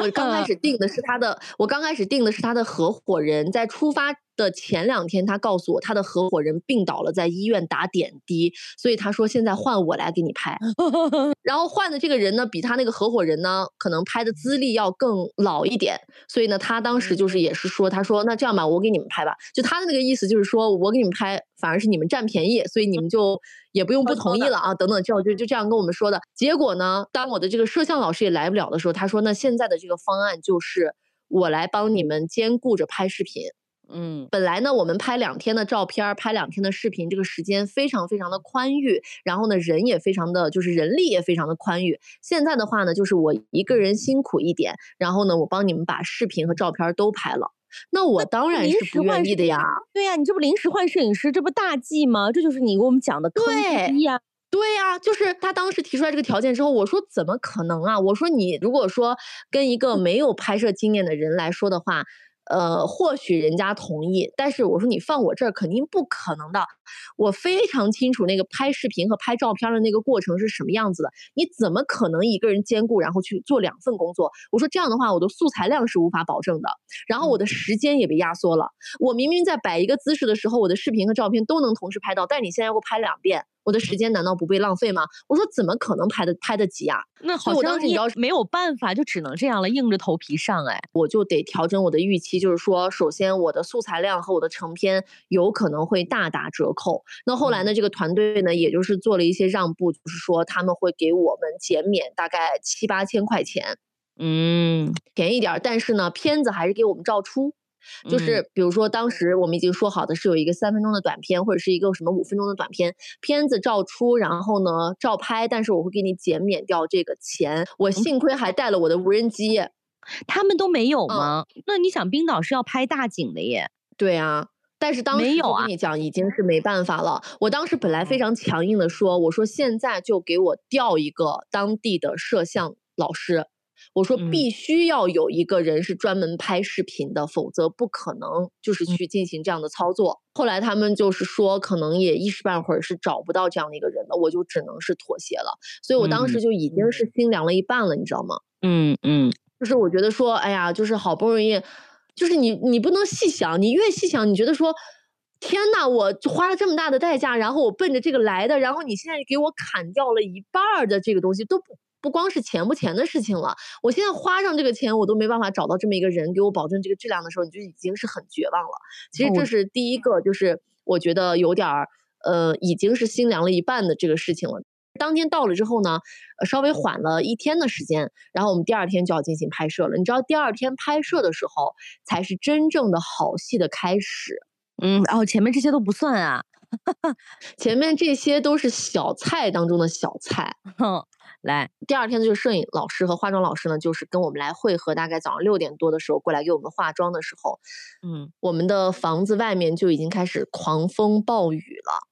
S1: 我刚开始定的是他的，我刚开始定的是他的合伙人，在出发。的前两天，他告诉我他的合伙人病倒了，在医院打点滴，所以他说现在换我来给你拍。然后换的这个人呢，比他那个合伙人呢，可能拍的资历要更老一点，所以呢，他当时就是也是说，他说那这样吧，我给你们拍吧。就他的那个意思就是说我给你们拍，反而是你们占便宜，所以你们就也不用不同意了啊，等等，就就就这样跟我们说的。结果呢，当我的这个摄像老师也来不了的时候，他说那现在的这个方案就是我来帮你们兼顾着拍视频。
S2: 嗯，
S1: 本来呢，我们拍两天的照片，拍两天的视频，这个时间非常非常的宽裕，然后呢，人也非常的就是人力也非常的宽裕。现在的话呢，就是我一个人辛苦一点，然后呢，我帮你们把视频和照片都拍了。那我当然是不愿意的呀。
S2: 对呀，你这不临时换摄影师，这不大忌吗？这就是你给我们讲的坑之一呀。
S1: 对呀，就是他当时提出来这个条件之后，我说怎么可能啊？我说你如果说跟一个没有拍摄经验的人来说的话。呃，或许人家同意，但是我说你放我这儿肯定不可能的。我非常清楚那个拍视频和拍照片的那个过程是什么样子的，你怎么可能一个人兼顾然后去做两份工作？我说这样的话，我的素材量是无法保证的，然后我的时间也被压缩了。我明明在摆一个姿势的时候，我的视频和照片都能同时拍到，但你现在要给我拍两遍。我的时间难道不被浪费吗？我说怎么可能拍的拍得及啊？
S2: 那好像你要没有办法，就只能这样了，硬着头皮上哎，
S1: 我就得调整我的预期，就是说，首先我的素材量和我的成片有可能会大打折扣。那后来呢，这个团队呢，也就是做了一些让步，就是说他们会给我们减免大概七八千块钱，
S2: 嗯，
S1: 便宜点，但是呢，片子还是给我们照出。就是比如说，当时我们已经说好的是有一个三分钟的短片，或者是一个什么五分钟的短片，片子照出，然后呢照拍，但是我会给你减免掉这个钱。我幸亏还带了我的无人机，
S2: 他们都没有吗？那你想，冰岛是要拍大景的耶？
S1: 对啊，但是当时我跟你讲，已经是没办法了。我当时本来非常强硬的说，我说现在就给我调一个当地的摄像老师。我说必须要有一个人是专门拍视频的，否则不可能就是去进行这样的操作。后来他们就是说，可能也一时半会儿是找不到这样的一个人的，我就只能是妥协了。所以我当时就已经是心凉了一半了，你知道吗？
S2: 嗯嗯，
S1: 就是我觉得说，哎呀，就是好不容易，就是你你不能细想，你越细想，你觉得说，天呐，我花了这么大的代价，然后我奔着这个来的，然后你现在给我砍掉了一半的这个东西都不。不光是钱不钱的事情了，我现在花上这个钱，我都没办法找到这么一个人给我保证这个质量的时候，你就已经是很绝望了。其实这是第一个，就是我觉得有点儿，呃，已经是心凉了一半的这个事情了。当天到了之后呢，稍微缓了一天的时间，然后我们第二天就要进行拍摄了。你知道，第二天拍摄的时候才是真正的好戏的开始。
S2: 嗯，然后前面这些都不算啊，
S1: 前面这些都是小菜当中的小菜。
S2: 来，
S1: 第二天的就是摄影老师和化妆老师呢，就是跟我们来汇合。大概早上六点多的时候过来给我们化妆的时候，
S2: 嗯，
S1: 我们的房子外面就已经开始狂风暴雨了。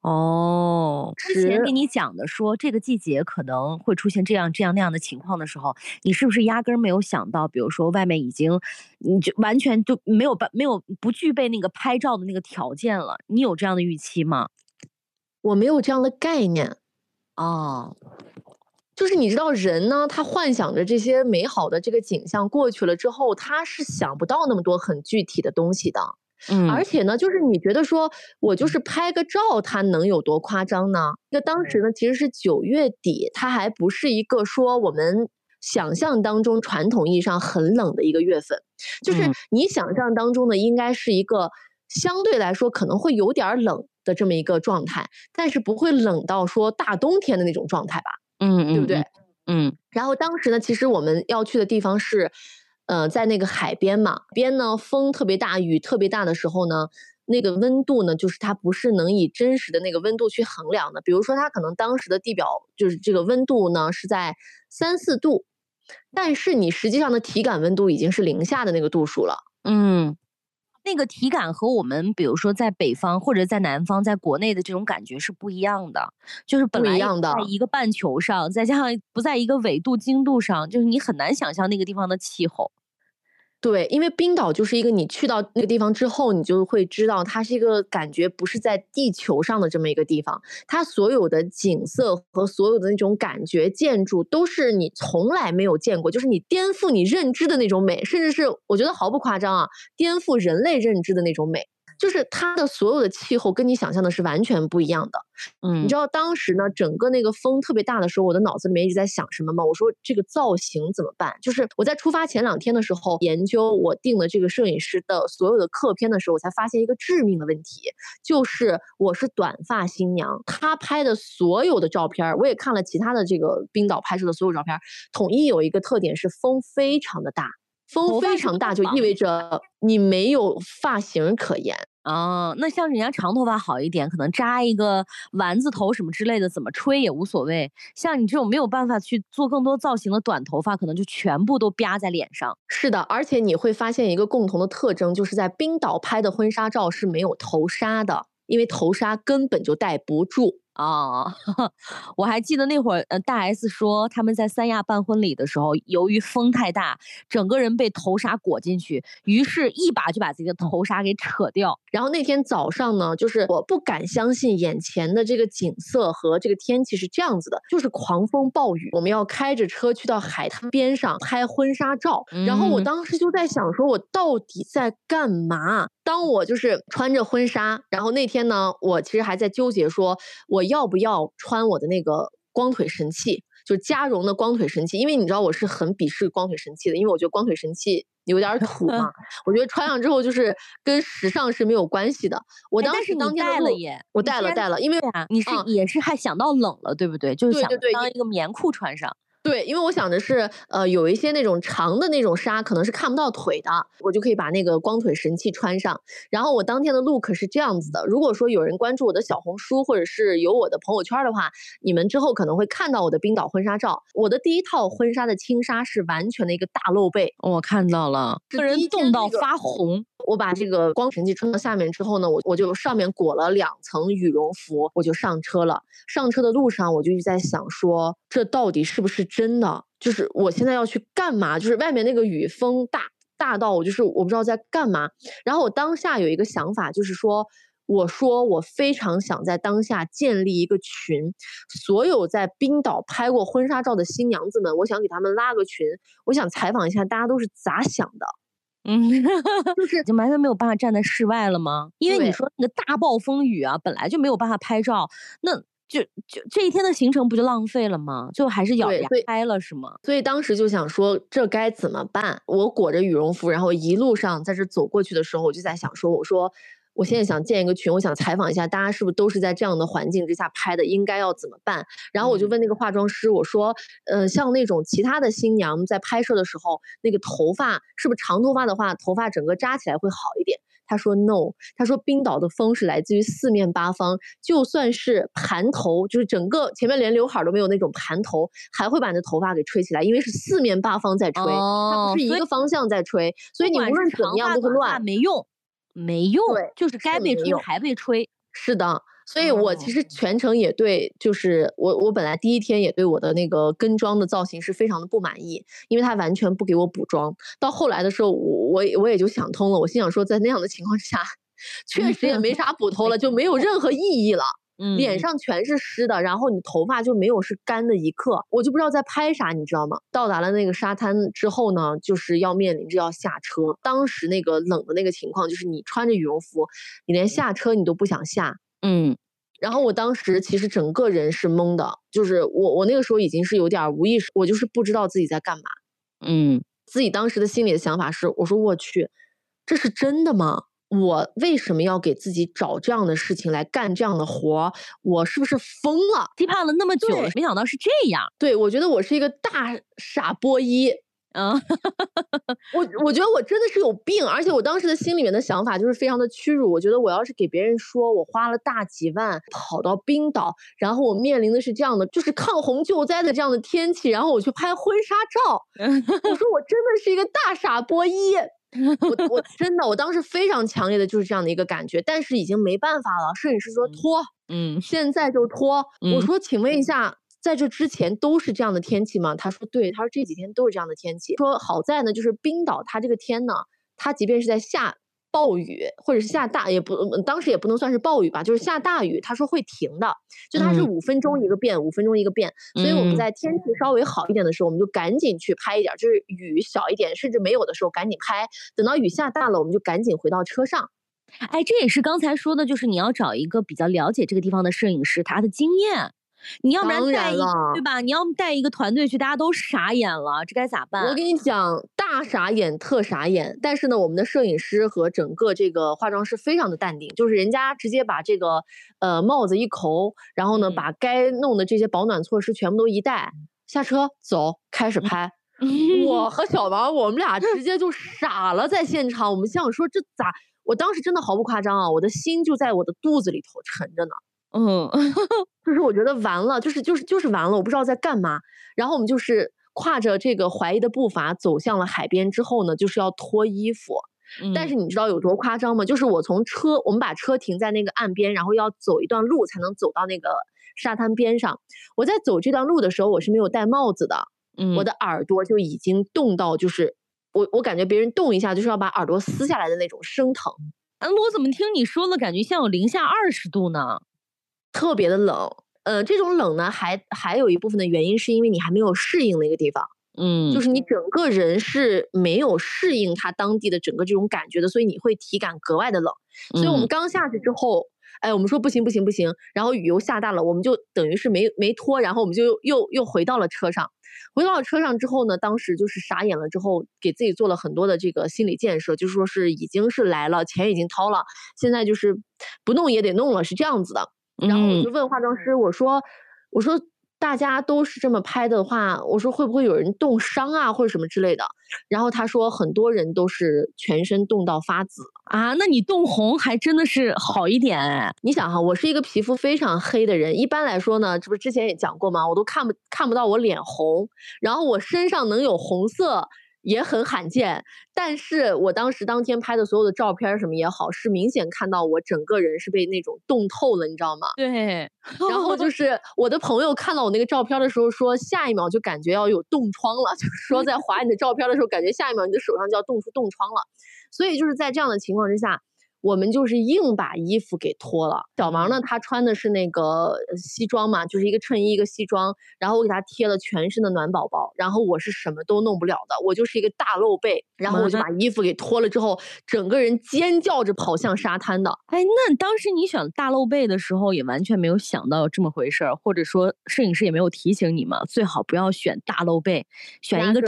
S2: 哦，之前
S1: 是
S2: 给你讲的说这个季节可能会出现这样这样那样的情况的时候，你是不是压根儿没有想到，比如说外面已经，你就完全就没有办没有不具备那个拍照的那个条件了？你有这样的预期吗？
S1: 我没有这样的概念。
S2: 哦，
S1: 就是你知道人呢，他幻想着这些美好的这个景象过去了之后，他是想不到那么多很具体的东西的。
S2: 嗯
S1: 而且呢，就是你觉得说我就是拍个照，它能有多夸张呢？那当时呢，其实是九月底，它还不是一个说我们想象当中传统意义上很冷的一个月份，就是
S2: 嗯
S1: 你想象当中的应该是一个相对来说可能会有点儿冷的这么一个状态，但是不会冷到说大冬天的那种状态吧？
S2: 嗯，
S1: 对不对？
S2: 嗯
S1: 然后当时呢，其实我们要去的地方是，呃，在那个海边嘛，边呢风特别大，雨特别大的时候呢，那个温度呢，就是它不是能以真实的那个温度去衡量的。比如说，它可能当时的地表就是这个温度呢是在三四度，但是你实际上的体感温度已经是零下的那个度数了。
S2: 嗯，那个体感和我们比如说在北方或者在南方，在国内的这种感觉是不一样的，就是本来在一个半球上，再加上不在一个纬度经度上，就是你很难想象那个地方的气候。
S1: 对，因为冰岛就是一个你去到那个地方之后，你就会知道它是一个感觉不是在地球上的这么一个地方，它所有的景色和所有的那种感觉、建筑都是你从来没有见过，就是你颠覆你认知的那种美，甚至是我觉得毫不夸张啊，颠覆人类认知的那种美。就是它的所有的气候跟你想象的是完全不一样的。
S2: 嗯，
S1: 你知道当时呢，整个那个风特别大的时候，我的脑子里面一直在想什么吗？我说这个造型怎么办？就是我在出发前两天的时候，研究我定的这个摄影师的所有的客片的时候，我才发现一个致命的问题，就是我是短发新娘，她拍的所有的照片儿，我也看了其他的这个冰岛拍摄的所有照片儿，统一有一个特点是风非常的大。风非常大，就意味着你没有发型可言。
S2: 啊，那像人家长头发好一点，可能扎一个丸子头什么之类的，怎么吹也无所谓。像你这种没有办法去做更多造型的短头发，可能就全部都啪在脸上。
S1: 是的，而且你会发现一个共同的特征，就是在冰岛拍的婚纱照是没有头纱的，因为头纱根本就戴不住。
S2: 哦，我还记得那会儿，呃，大 S 说他们在三亚办婚礼的时候，由于风太大，整个人被头纱裹进去，于是一把就把自己的头纱给扯掉。
S1: 然后那天早上呢，就是我不敢相信眼前的这个景色和这个天气是这样子的，就是狂风暴雨，我们要开着车去到海滩边上拍婚纱照。然后我
S2: 嗯
S1: 当时就在想，说我到底在干嘛？当我就是穿着婚纱，然后那天呢，我其实还在纠结说，我要不要穿我的那个光腿神器，就是加绒的光腿神器，因为你知道我是很鄙视光腿神器的，因为我觉得光腿神器有点儿土 嘛，我觉得穿上之后就是跟时尚是没有关系的。我当时当天
S2: 带了耶，
S1: 我带了带了，因为
S2: 啊，你是
S1: 嗯
S2: 也是还想到冷了，对不对？就是想当一个棉裤穿上。
S1: 对，因为我想的是，呃，有一些那种长的那种纱可能是看不到腿的，我就可以把那个光腿神器穿上。然后我当天的 look 是这样子的，如果说有人关注我的小红书或者是有我的朋友圈的话，你们之后可能会看到我的冰岛婚纱照。我的第一套婚纱的轻纱是完全的一个大露背，
S2: 我看到了，个人冻到发红。
S1: 我把这个光神器穿到下面之后呢，我我就上面裹了两层羽绒服，我就上车了。上车的路上，我就一直在想说，这到底是不是真的？就是我现在要去干嘛？就是外面那个雨风大大到我就是我不知道在干嘛。然后我当下有一个想法，就是说。我说，我非常想在当下建立一个群，所有在冰岛拍过婚纱照的新娘子们，我想给他们拉个群，我想采访一下大家都是咋想的。
S2: 嗯，
S1: 就是
S2: 就完全没有办法站在室外了吗？因为你说那个大暴风雨啊，本来就没有办法拍照，那就就这一天的行程不就浪费了吗？最后还是咬着牙拍了是吗？
S1: 所以当时就想说，这该怎么办？我裹着羽绒服，然后一路上在这走过去的时候，我就在想说，我说我现在想建一个群，我想采访一下大家是不是都是在这样的环境之下拍的，应该要怎么办？然后我就
S2: 嗯
S1: 问那个化妆师，我说，呃，像那种其他的新娘在拍摄的时候，那个头发是不是长头发的话，头发整个扎起来会好一点？他说 no，他说冰岛的风是来自于四面八方，就算是盘头，就是整个前面连刘海儿都没有那种盘头，还会把你的头发给吹起来，因为是四面八方在吹，它
S2: 哦
S1: 不是一个方向在吹，所以你无论怎么样都会乱。
S2: 没用，没用，就是该被吹还被吹。
S1: 是的，所以我其实全程也对，就是我我本来第一天也对我的那个跟妆的造型是非常的不满意，因为他完全不给我补妆。到后来的时候，我我我也就想通了，我心想说，在那样的情况下，确实也没啥补头了，就没有任何意义了。脸上全是湿的，然后你头发就没有是干的一刻，我就不知道在拍啥，你知道吗？到达了那个沙滩之后呢，就是要面临着要下车。当时那个冷的那个情况，就是你穿着羽绒服，你连下车你都不想下。
S2: 嗯，
S1: 然后我当时其实整个人是懵的，就是我我那个时候已经是有点无意识，我就是不知道自己在干嘛。
S2: 嗯，
S1: 自己当时的心里的想法是，我说我去，这是真的吗？我为什么要给自己找这样的事情来干这样的活？我是不是疯了？
S2: 期盼了那么久，没想到是这样。
S1: 对，我觉得我是一个大傻波一。嗯，我我觉得我真的是有病，而且我当时的心里面的想法就是非常的屈辱。我觉得我要是给别人说我花了大几万跑到冰岛，然后我面临的是这样的，就是抗洪救灾的这样的天气，然后我去拍婚纱照，我说我真的是一个大傻波一。我我真的，我当时非常强烈的就是这样的一个感觉，但是已经没办法了。摄影师说脱，
S2: 嗯，
S1: 现在就拖。我说，请问一下，在这之前都是这样的天气吗？他说对，他说这几天都是这样的天气。说好在呢，就是冰岛它这个天呢，它即便是在下。暴雨或者是下大也不，当时也不能算是暴雨吧，就是下大雨。他说会停的，就它是五分钟一个变，五分钟一个变。所以我们在天气稍微好一点的时候，我们就赶紧去拍一点，就是雨小一点，甚至没有的时候赶紧拍。等到雨下大了，我们就赶紧回到车上。
S2: 哎，这也是刚才说的，就是你要找一个比较了解这个地方的摄影师，他的经验。你要不然带一对吧？你要带一个团队去，大家都傻眼了，这该咋办？
S1: 我跟你讲，大傻眼特傻眼。但是呢，我们的摄影师和整个这个化妆师非常的淡定，就是人家直接把这个呃帽子一扣，然后呢把该弄的这些保暖措施全部都一带，下车走开始拍。我和 小王我们俩直接就 傻了，在现场，我们想说这咋？我当时真的毫不夸张啊，我的心就在我的肚子里头沉着呢。
S2: 嗯，
S1: 就是我觉得完了，就是就是就是完了，我不知道在干嘛。然后我们就是跨着这个怀疑的步伐走向了海边之后呢，就是要脱衣服。但是你知道有多夸张吗？就是我从车，我们把车停在那个岸边，然后要走一段路才能走到那个沙滩边上。我在走这段路的时候，我是没有戴帽子的，我的耳朵就已经冻到，就是我我感觉别人动一下就是要把耳朵撕下来的那种生疼。
S2: 嗯，我怎么听你说了，感觉像有零下二十度呢？
S1: 特别的冷，呃，这种冷呢，还还有一部分的原因是因为你还没有适应那个地方，
S2: 嗯，
S1: 就是你整个人是没有适应它当地的整个这种感觉的，所以你会体感格外的冷。所以我们刚下去之后，哎，我们说不行不行不行，然后雨又下大了，我们就等于是没没脱，然后我们就又又回到了车上。回到了车上之后呢，当时就是傻眼了，之后给自己做了很多的这个心理建设，就是说是已经是来了，钱已经掏了，现在就是不弄也得弄了，是这样子的。然后我就问化妆师，我说，我说大家都是这么拍的话，我说会不会有人冻伤啊，或者什么之类的？然后他说很多人都是全身冻到发紫
S2: 啊，那你冻红还真的是好一点哎。
S1: 你想哈，我是一个皮肤非常黑的人，一般来说呢，这不之前也讲过吗？我都看不看不到我脸红，然后我身上能有红色。也很罕见，但是我当时当天拍的所有的照片什么也好，是明显看到我整个人是被那种冻透了，你知道吗？
S2: 对。
S1: 然后就 是我的朋友看到我那个照片的时候说，下一秒就感觉要有冻疮了，就是说在划你的照片的时候，感觉下一秒你的手上就要冻出冻疮了。所以就是在这样的情况之下。我们就是硬把衣服给脱了。小王呢，他穿的是那个西装嘛，就是一个衬衣一个西装，然后我给他贴了全身的暖宝宝，然后我是什么都弄不了的，我就是一个大露背，然后我就把衣服给脱了之后，整个人尖叫着跑向沙滩的。
S2: 哎，那当时你选大露背的时候，也完全没有想到这么回事儿，或者说摄影师也没有提醒你吗？最好不要选大露背，选一个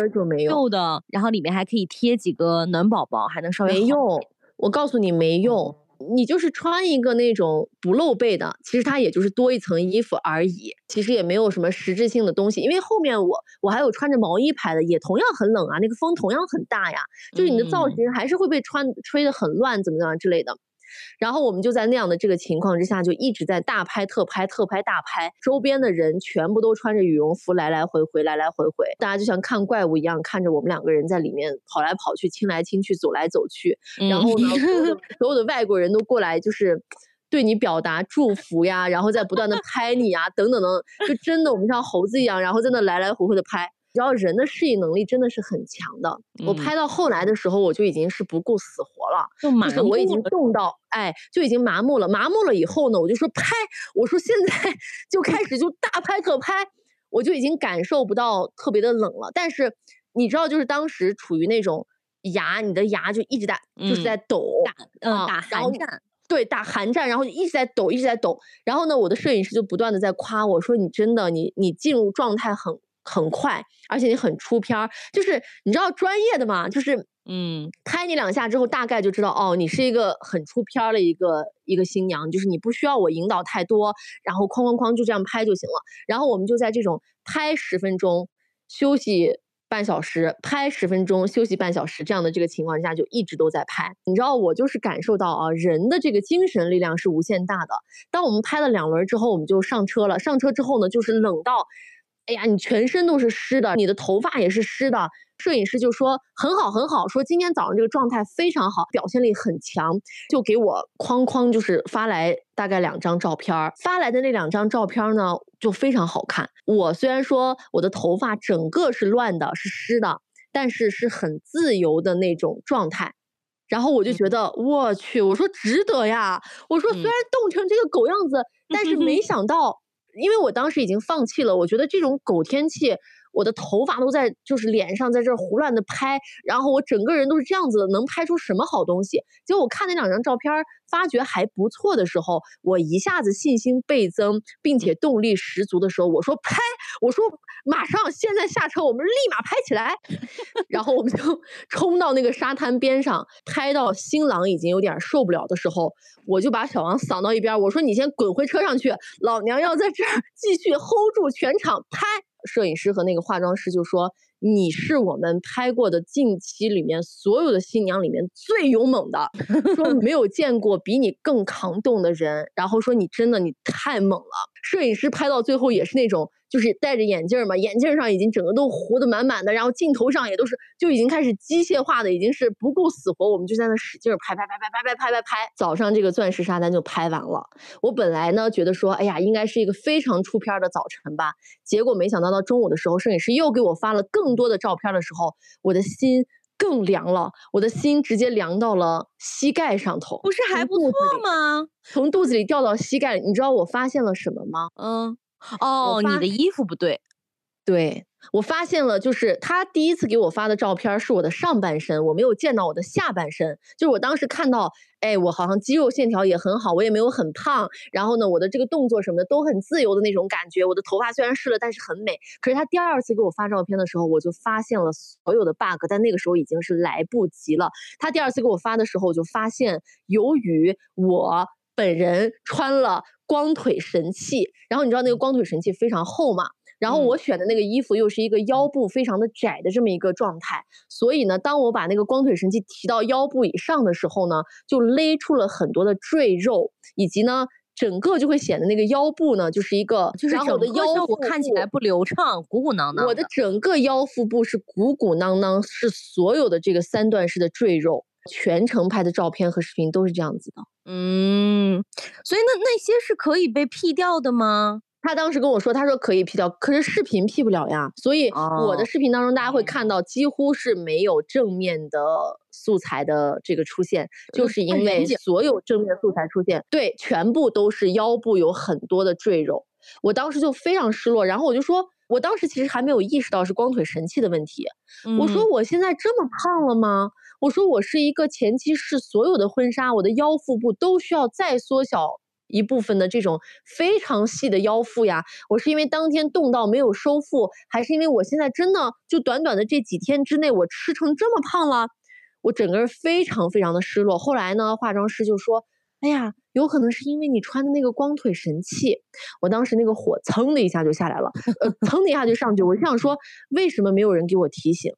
S1: 旧
S2: 的，然后里面还可以贴几个暖宝宝，还能稍微
S1: 没用。我告诉你没用，你就是穿一个那种不露背的，其实它也就是多一层衣服而已，其实也没有什么实质性的东西。因为后面我我还有穿着毛衣拍的，也同样很冷啊，那个风同样很大呀，就是你的造型还是会被穿吹得很乱，怎么怎么样之类的。然后我们就在那样的这个情况之下，就一直在大拍特拍特拍大拍，周边的人全部都穿着羽绒服来来回回来来回回，大家就像看怪物一样看着我们两个人在里面跑来跑去、亲来亲去、走来走去。然后呢，所有的 所有的外国人都过来，就是对你表达祝福呀，然后再不断的拍你啊，等等等，就真的我们像猴子一样，然后在那来来回回的拍。然后人的适应能力真的是很强的。我拍到后来的时候，我就已经是不顾死活了，就是我已经冻到，哎，就已经麻木了。麻木了以后呢，我就说拍，我说现在 就开始就大拍特拍，我就已经感受不到特别的冷了。但是你知道，就是当时处于那种牙，你的牙就一直在就是在抖，
S2: 打嗯打寒战，
S1: 对，打寒战，然后就一直在抖，一直在抖。然后呢，我的摄影师就不断的在夸我说：“你真的，你你进入状态很。”很快，而且你很出片儿，就是你知道专业的嘛，就是嗯，拍你两下之后，大概就知道哦，你是一个很出片儿的一个一个新娘，就是你不需要我引导太多，然后哐哐哐就这样拍就行了。然后我们就在这种拍十分钟，休息半小时，拍十分钟，休息半小时这样的这个情况下，就一直都在拍。你知道我就是感受到啊，人的这个精神力量是无限大的。当我们拍了两轮之后，我们就上车了。上车之后呢，就是冷到。哎呀，你全身都是湿的，你的头发也是湿的。摄影师就说很好很好，说今天早上这个状态非常好，表现力很强，就给我哐哐就是发来大概两张照片儿。发来的那两张照片呢，就非常好看。我虽然说我的头发整个是乱的，是湿的，但是是很自由的那种状态。然后我就觉得我去，我说值得呀。我说虽然冻成这个狗样子，但是没 想到。因为我当时已经放弃了，我觉得这种狗天气。我的头发都在，就是脸上在这胡乱的拍，然后我整个人都是这样子的，能拍出什么好东西？结果我看那两张照片，发觉还不错的时候，我一下子信心倍增，并且动力十足的时候，我说拍，我说马上现在下车，我们立马拍起来。然后我们就 冲到那个沙滩边上，拍到新郎已经有点受不了的时候，我就把小王扫到一边，我说你先滚回车上去，老娘要在这儿继续 hold 住全场拍。摄影师和那个化妆师就说：“你是我们拍过的近期里面所有的新娘里面最勇猛的，说没有见过比你更抗冻的人。然后说你真的你太猛了。”摄影师拍到最后也是那种。就是戴着眼镜嘛，眼镜上已经整个都糊的满满的，然后镜头上也都是，就已经开始机械化的，已经是不顾死活，我们就在那使劲拍拍拍拍拍拍拍拍拍。早上这个钻石沙滩就拍完了。我本来呢觉得说，哎呀，应该是一个非常出片的早晨吧，结果没想到到中午的时候，摄影师又给我发了更多的照片的时候，我的心更凉了，我的心直接凉到了膝盖上头。
S2: 不是还不错吗？
S1: 从肚子里掉到膝盖，你知道我发现了什么吗？
S2: 嗯。哦，你的衣服不对，
S1: 对我发现了，就是他第一次给我发的照片是我的上半身，我没有见到我的下半身。就是我当时看到，哎，我好像肌肉线条也很好，我也没有很胖，然后呢，我的这个动作什么的都很自由的那种感觉。我的头发虽然湿了，但是很美。可是他第二次给我发照片的时候，我就发现了所有的 bug，但那个时候已经是来不及了。他第二次给我发的时候，我就发现，由于我。本人穿了光腿神器，然后你知道那个光腿神器非常厚嘛，然后我选的那个衣服又是一个腰部非常的窄的这么一个状态，所以呢，当我把那个光腿神器提到腰部以上的时候呢，就勒出了很多的赘肉，以及呢，整个就会显得那个腰部呢就是一个，
S2: 就是
S1: 我的腰
S2: 部看起来不流畅，鼓鼓囊囊。
S1: 我的整个腰腹部是鼓鼓囊囊，是所有的这个三段式的赘肉。全程拍的照片和视频都是这样子的，
S2: 嗯，所以那那些是可以被 P 掉的吗？
S1: 他当时跟我说，他说可以 P 掉，可是视频 P 不了呀。所以我的视频当中，大家会看到几乎是没有正面的素材的这个出现，就是因为所有正面素材出现，对，全部都是腰部有很多的赘肉。我当时就非常失落，然后我就说，我当时其实还没有意识到是光腿神器的问题。我说我现在这么胖了吗？我说我是一个前期试所有的婚纱，我的腰腹部都需要再缩小一部分的这种非常细的腰腹呀。我是因为当天冻到没有收腹，还是因为我现在真的就短短的这几天之内我吃成这么胖了？我整个人非常非常的失落。后来呢，化妆师就说：“哎呀，有可能是因为你穿的那个光腿神器。”我当时那个火蹭的一下就下来了，呃，蹭的一下就上去。我就想说，为什么没有人给我提醒？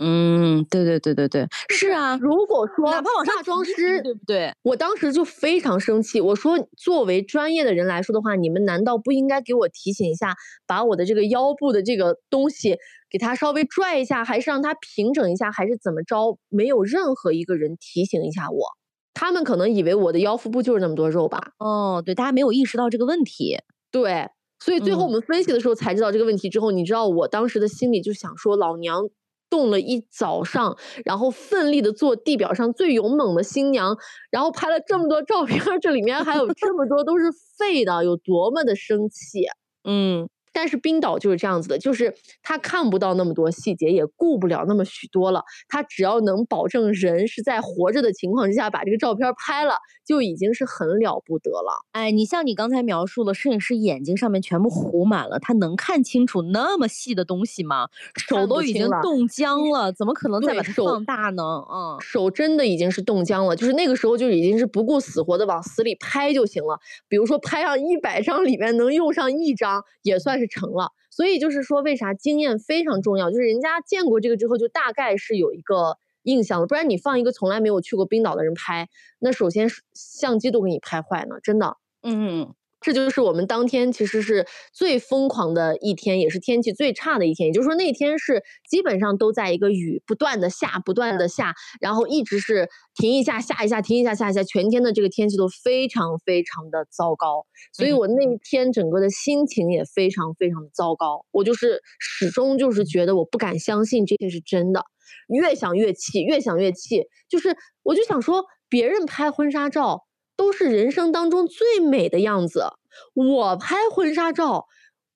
S2: 嗯，对对对对对，是啊。
S1: 如果说
S2: 哪怕
S1: 化妆师，
S2: 对不对？
S1: 我当时就非常生气，我说，作为专业的人来说的话，你们难道不应该给我提醒一下，把我的这个腰部的这个东西给它稍微拽一下，还是让它平整一下，还是怎么着？没有任何一个人提醒一下我。他们可能以为我的腰腹部就是那么多肉吧。
S2: 哦，对，大家没有意识到这个问题。
S1: 对，所以最后我们分析的时候才知道这个问题。之后，你知道我当时的心里就想说，老娘动了一早上，然后奋力的做地表上最勇猛的新娘，然后拍了这么多照片，这里面还有这么多都是废的，有多么的生气。
S2: 嗯。
S1: 但是冰岛就是这样子的，就是他看不到那么多细节，也顾不了那么许多了。他只要能保证人是在活着的情况之下把这个照片拍了，就已经是很了不得了。
S2: 哎，你像你刚才描述的，摄影师眼睛上面全部糊满了，他能看清楚那么细的东西吗？手都已经冻僵了，怎么可能再把它放大呢？嗯，
S1: 手真的已经是冻僵了，就是那个时候就已经是不顾死活的往死里拍就行了。比如说拍上一百张里面能用上一张，也算是。成了，所以就是说，为啥经验非常重要？就是人家见过这个之后，就大概是有一个印象了。不然你放一个从来没有去过冰岛的人拍，那首先相机都给你拍坏了，真的。
S2: 嗯。
S1: 这就是我们当天其实是最疯狂的一天，也是天气最差的一天。也就是说，那天是基本上都在一个雨不断的下，不断的下，然后一直是停一下下一下，停一下下一下，全天的这个天气都非常非常的糟糕。所以我那一天整个的心情也非常非常的糟糕。我就是始终就是觉得我不敢相信这些是真的，越想越气，越想越气。就是我就想说，别人拍婚纱照。都是人生当中最美的样子。我拍婚纱照，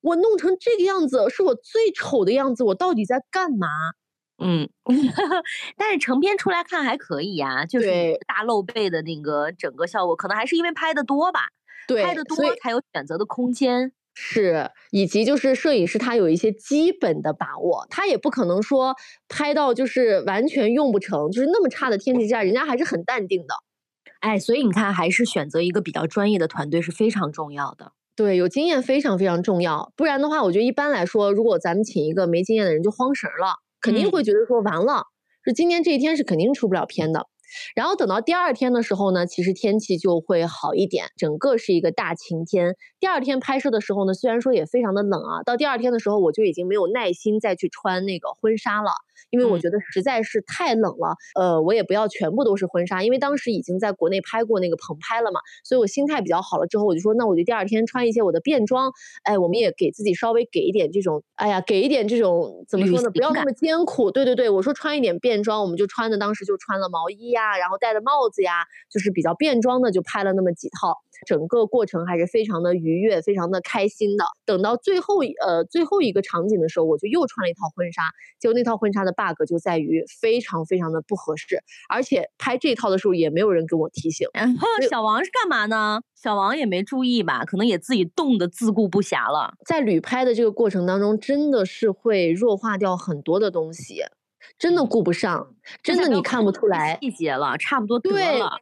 S1: 我弄成这个样子，是我最丑的样子。我到底在干嘛？
S2: 嗯，但是成片出来看还可以呀，就是大露背的那个整个效果，可能还是因为拍的多吧。
S1: 对，
S2: 拍的多才有选择的空间。
S1: 是，以及就是摄影师他有一些基本的把握，他也不可能说拍到就是完全用不成，就是那么差的天气之下，人家还是很淡定的。
S2: 哎，所以你看，还是选择一个比较专业的团队是非常重要的。
S1: 对，有经验非常非常重要。不然的话，我觉得一般来说，如果咱们请一个没经验的人，就慌神了，肯定会觉得说完了，是今天这一天是肯定出不了片的。然后等到第二天的时候呢，其实天气就会好一点，整个是一个大晴天。第二天拍摄的时候呢，虽然说也非常的冷啊，到第二天的时候我就已经没有耐心再去穿那个婚纱了。因为我觉得实在是太冷了，呃，我也不要全部都是婚纱，因为当时已经在国内拍过那个棚拍了嘛，所以我心态比较好了。之后我就说，那我就第二天穿一些我的便装，哎，我们也给自己稍微给一点这种，哎呀，给一点这种怎么说呢？不要那么艰苦。对对对，我说穿一点便装，我们就穿的当时就穿了毛衣呀，然后戴的帽子呀，就是比较便装的，就拍了那么几套。整个过程还是非常的愉悦，非常的开心的。等到最后呃最后一个场景的时候，我就又穿了一套婚纱。结果那套婚纱的 bug 就在于非常非常的不合适，而且拍这套的时候也没有人跟我提醒。
S2: 然后小王是干嘛呢？小王也没注意吧？可能也自己冻得自顾不暇了。
S1: 在旅拍的这个过程当中，真的是会弱化掉很多的东西，真的顾不上，真的你看不出来
S2: 细节了，差不多得了。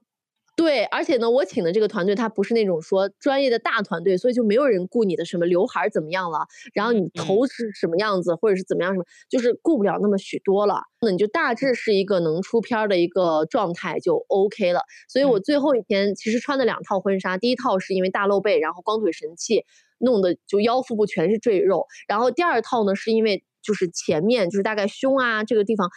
S1: 对，而且呢，我请的这个团队，他不是那种说专业的大团队，所以就没有人顾你的什么刘海怎么样了，然后你头是什么样子，或者是怎么样什么，就是顾不了那么许多了。那你就大致是一个能出片的一个状态就 OK 了。所以我最后一天其实穿的两套婚纱，第一套是因为大露背，然后光腿神器，弄的就腰腹部全是赘肉，然后第二套呢是因为。就是前面就是大概胸啊这个地方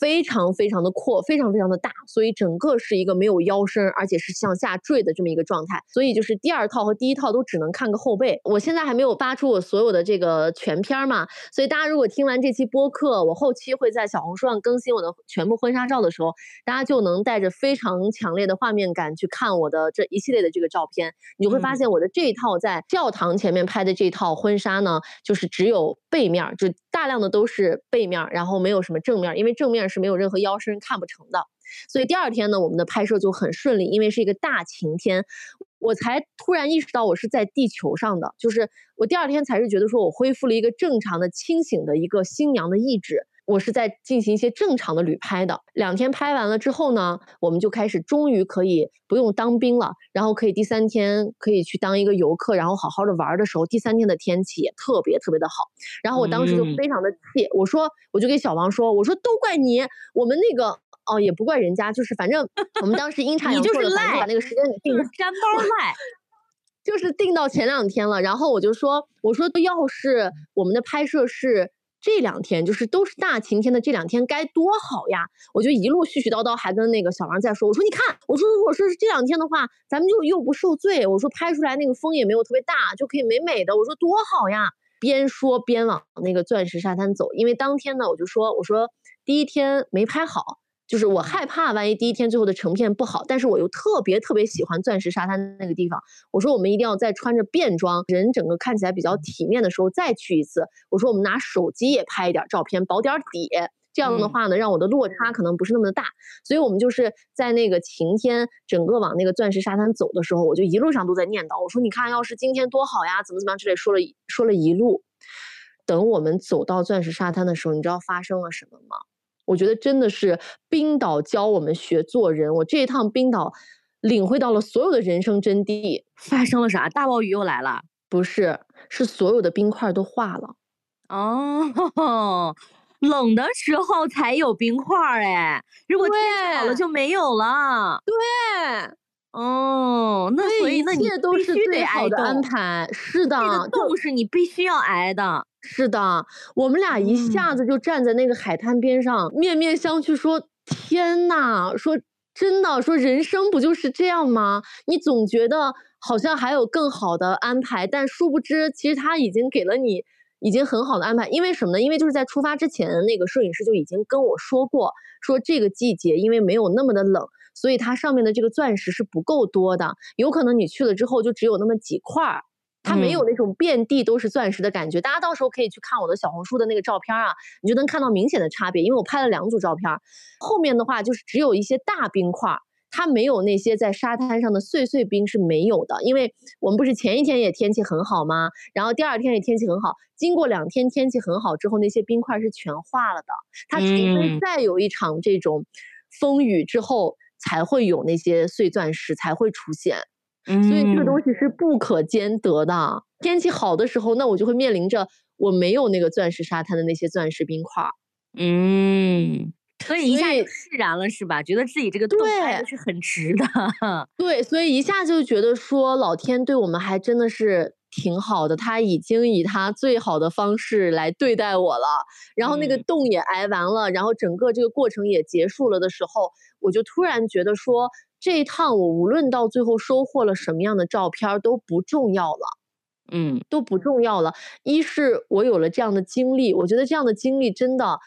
S1: 非常非常的阔，非常非常的大，所以整个是一个没有腰身，而且是向下坠的这么一个状态。所以就是第二套和第一套都只能看个后背。我现在还没有发出我所有的这个全片嘛，所以大家如果听完这期播客，我后期会在小红书上更新我的全部婚纱照的时候，大家就能带着非常强烈的画面感去看我的这一系列的这个照片。你就会发现我的这一套在教堂前面拍的这套婚纱呢，就是只有背面就大。量的都是背面，然后没有什么正面，因为正面是没有任何腰身看不成的。所以第二天呢，我们的拍摄就很顺利，因为是一个大晴天，我才突然意识到我是在地球上的，就是我第二天才是觉得说我恢复了一个正常的清醒的一个新娘的意志。我是在进行一些正常的旅拍的，两天拍完了之后呢，我们就开始终于可以不用当兵了，然后可以第三天可以去当一个游客，然后好好的玩的时候，第三天的天气也特别特别的好，然后我当时就非常的气，我说我就给小王说，我说都怪你，我们那个哦也不怪人家，就是反正我们当时阴 差阳错的把那个时间给定了，
S2: 粘包赖。
S1: 就是定到前两天了，然后我就说我说要是我们的拍摄是。这两天就是都是大晴天的这两天该多好呀！我就一路絮絮叨叨，还跟那个小王在说，我说你看，我说如果说是这两天的话，咱们就又不受罪，我说拍出来那个风也没有特别大，就可以美美的，我说多好呀！边说边往那个钻石沙滩走，因为当天呢，我就说，我说第一天没拍好。就是我害怕，万一第一天最后的成片不好，但是我又特别特别喜欢钻石沙滩那个地方。我说我们一定要在穿着便装，人整个看起来比较体面的时候再去一次。我说我们拿手机也拍一点照片，保点底，这样的话呢，让我的落差可能不是那么的大。所以我们就是在那个晴天，整个往那个钻石沙滩走的时候，我就一路上都在念叨，我说你看，要是今天多好呀，怎么怎么样之类，说了说了一路。等我们走到钻石沙滩的时候，你知道发生了什么吗？我觉得真的是冰岛教我们学做人。我这一趟冰岛，领会到了所有的人生真谛。
S2: 发生了啥？大暴雨又来了？
S1: 不是，是所有的冰块都化了。
S2: 哦，冷的时候才有冰块哎，如果天气好了就没有了。
S1: 对，
S2: 哦，那所以那你
S1: 必须
S2: 得
S1: 好的安排。是的，
S2: 这个冻是你必须要挨的。
S1: 是的，我们俩一下子就站在那个海滩边上，面面相觑，说：“天呐，说真的，说人生不就是这样吗？你总觉得好像还有更好的安排，但殊不知，其实他已经给了你已经很好的安排。因为什么呢？因为就是在出发之前，那个摄影师就已经跟我说过，说这个季节因为没有那么的冷，所以它上面的这个钻石是不够多的，有可能你去了之后就只有那么几块儿。”它没有那种遍地都是钻石的感觉，大家到时候可以去看我的小红书的那个照片啊，你就能看到明显的差别。因为我拍了两组照片，后面的话就是只有一些大冰块，它没有那些在沙滩上的碎碎冰是没有的。因为我们不是前一天也天气很好吗？然后第二天也天气很好，经过两天天气很好之后，那些冰块是全化了的。它除非再有一场这种风雨之后，才会有那些碎钻石才会出现。所以这个东西是不可兼得的。天气好的时候，那我就会面临着我没有那个钻石沙滩的那些钻石冰块。
S2: 嗯，所以一下就释然了，是吧？觉得自己这个动
S1: 拍
S2: 是很值的。
S1: 对，所以一下就觉得说，老天对我们还真的是挺好的，他已经以他最好的方式来对待我了。然后那个洞也挨完了，然后整个这个过程也结束了的时候，我就突然觉得说。这一趟我无论到最后收获了什么样的照片都不重要了，
S2: 嗯，
S1: 都不重要了。一是我有了这样的经历，我觉得这样的经历真的，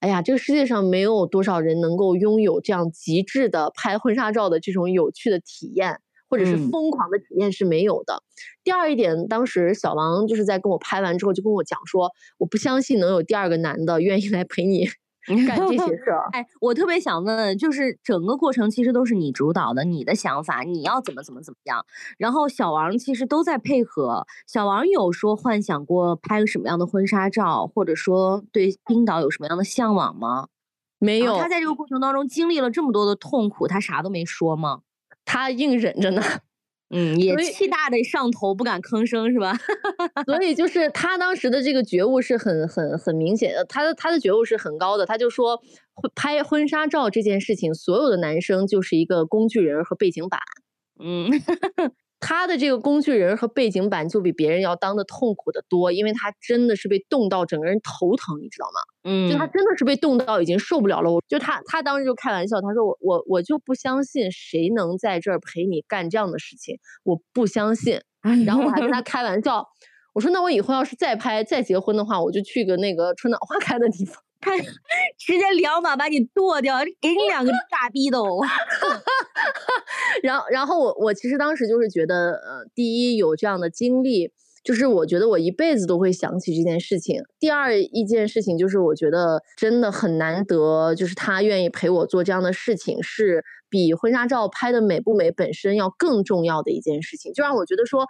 S1: 哎呀，这个世界上没有多少人能够拥有这样极致的拍婚纱照的这种有趣的体验，或者是疯狂的体验是没有的。第二一点，当时小王就是在跟我拍完之后就跟我讲说，我不相信能有第二个男的愿意来陪你。干这些事儿，
S2: 哎，我特别想问，就是整个过程其实都是你主导的，你的想法，你要怎么怎么怎么样，然后小王其实都在配合。小王有说幻想过拍个什么样的婚纱照，或者说对冰岛有什么样的向往吗？
S1: 没有。
S2: 他在这个过程当中经历了这么多的痛苦，他啥都没说吗？
S1: 他硬忍着呢。
S2: 嗯，也气大的上头，不敢吭声是吧？
S1: 所以就是他当时的这个觉悟是很很很明显的，他的他的觉悟是很高的。他就说，拍婚纱照这件事情，所有的男生就是一个工具人和背景板。
S2: 嗯。
S1: 他的这个工具人和背景板就比别人要当的痛苦的多，因为他真的是被冻到整个人头疼，你知道吗？
S2: 嗯，
S1: 就他真的是被冻到已经受不了了。我就他他当时就开玩笑，他说我我我就不相信谁能在这儿陪你干这样的事情，我不相信。然后我还跟他开玩笑，我说那我以后要是再拍再结婚的话，我就去个那个春暖花开的地方。
S2: 他 直接两把把你剁掉，给你两个 大逼斗。
S1: 然后，然后我我其实当时就是觉得，呃，第一有这样的经历，就是我觉得我一辈子都会想起这件事情。第二一件事情就是我觉得真的很难得，就是他愿意陪我做这样的事情，是比婚纱照拍的美不美本身要更重要的一件事情。就让我觉得说，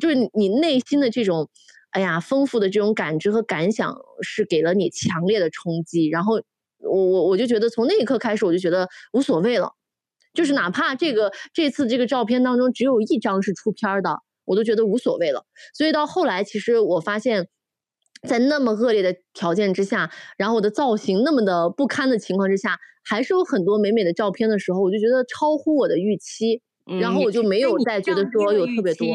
S1: 就是你内心的这种。哎呀，丰富的这种感知和感想是给了你强烈的冲击，然后我我我就觉得从那一刻开始，我就觉得无所谓了，就是哪怕这个这次这个照片当中只有一张是出片的，我都觉得无所谓了。所以到后来，其实我发现，在那么恶劣的条件之下，然后我的造型那么的不堪的情况之下，还是有很多美美的照片的时候，我就觉得超乎我的预期。然后我就没有再觉得说有特别多，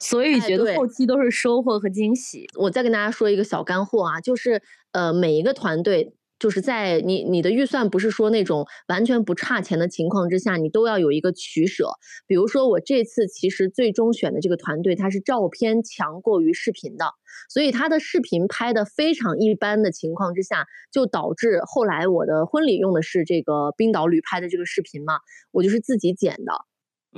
S2: 所以觉得后期都是收获和惊喜。
S1: 我再跟大家说一个小干货啊，就是呃每一个团队。就是在你你的预算不是说那种完全不差钱的情况之下，你都要有一个取舍。比如说我这次其实最终选的这个团队，它是照片强过于视频的，所以它的视频拍的非常一般的情况之下，就导致后来我的婚礼用的是这个冰岛旅拍的这个视频嘛，我就是自己剪的，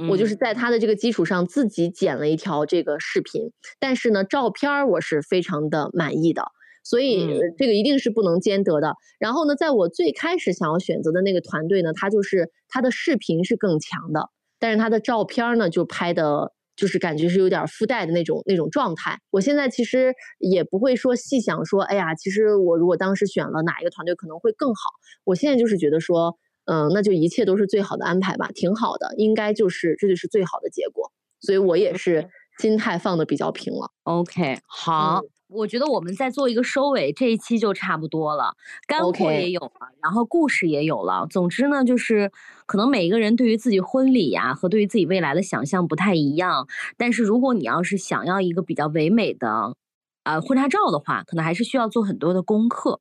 S1: 我就是在他的这个基础上自己剪了一条这个视频，但是呢，照片我是非常的满意的。所以这个一定是不能兼得的。然后呢，在我最开始想要选择的那个团队呢，他就是他的视频是更强的，但是他的照片呢就拍的，就是感觉是有点附带的那种那种状态。我现在其实也不会说细想说，哎呀，其实我如果当时选了哪一个团队可能会更好。我现在就是觉得说，嗯，那就一切都是最好的安排吧，挺好的，应该就是这就是最好的结果。所以我也是心态放的比较平了。
S2: OK，好。我觉得我们在做一个收尾，这一期就差不多了，干货也有了，然后故事也有了。总之呢，就是可能每一个人对于自己婚礼呀和对于自己未来的想象不太一样。但是如果你要是想要一个比较唯美的，呃，婚纱照的话，可能还是需要做很多的功课。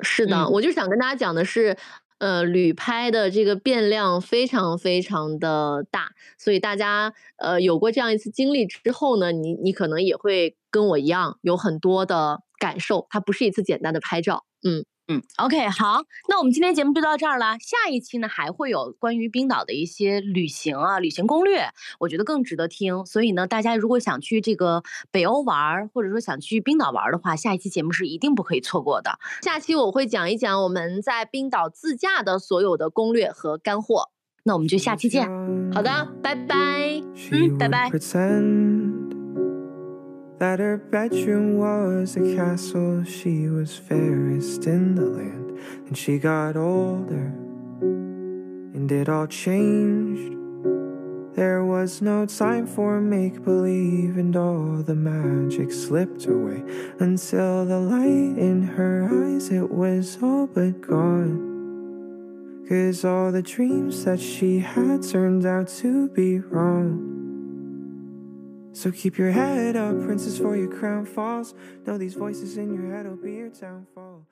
S1: 是的，我就想跟大家讲的是。呃，旅拍的这个变量非常非常的大，所以大家呃有过这样一次经历之后呢，你你可能也会跟我一样有很多的感受，它不是一次简单的拍照，嗯。
S2: 嗯，OK，好，那我们今天节目就到这儿了。下一期呢，还会有关于冰岛的一些旅行啊，旅行攻略，我觉得更值得听。所以呢，大家如果想去这个北欧玩，或者说想去冰岛玩的话，下一期节目是一定不可以错过的。
S1: 下期我会讲一讲我们在冰岛自驾的所有的攻略和干货。
S2: 那我们就下期见。
S1: 好的，拜拜。
S2: 嗯，拜拜。
S3: That her bedroom was a castle. She was fairest in the land. And she got older, and it all changed. There was no time for make believe, and all the magic slipped away until the light in her eyes it was all but gone. Cause all the dreams that she had turned out to be wrong. So keep your head up, princess, for your crown falls. Know these voices in your head will be your downfall.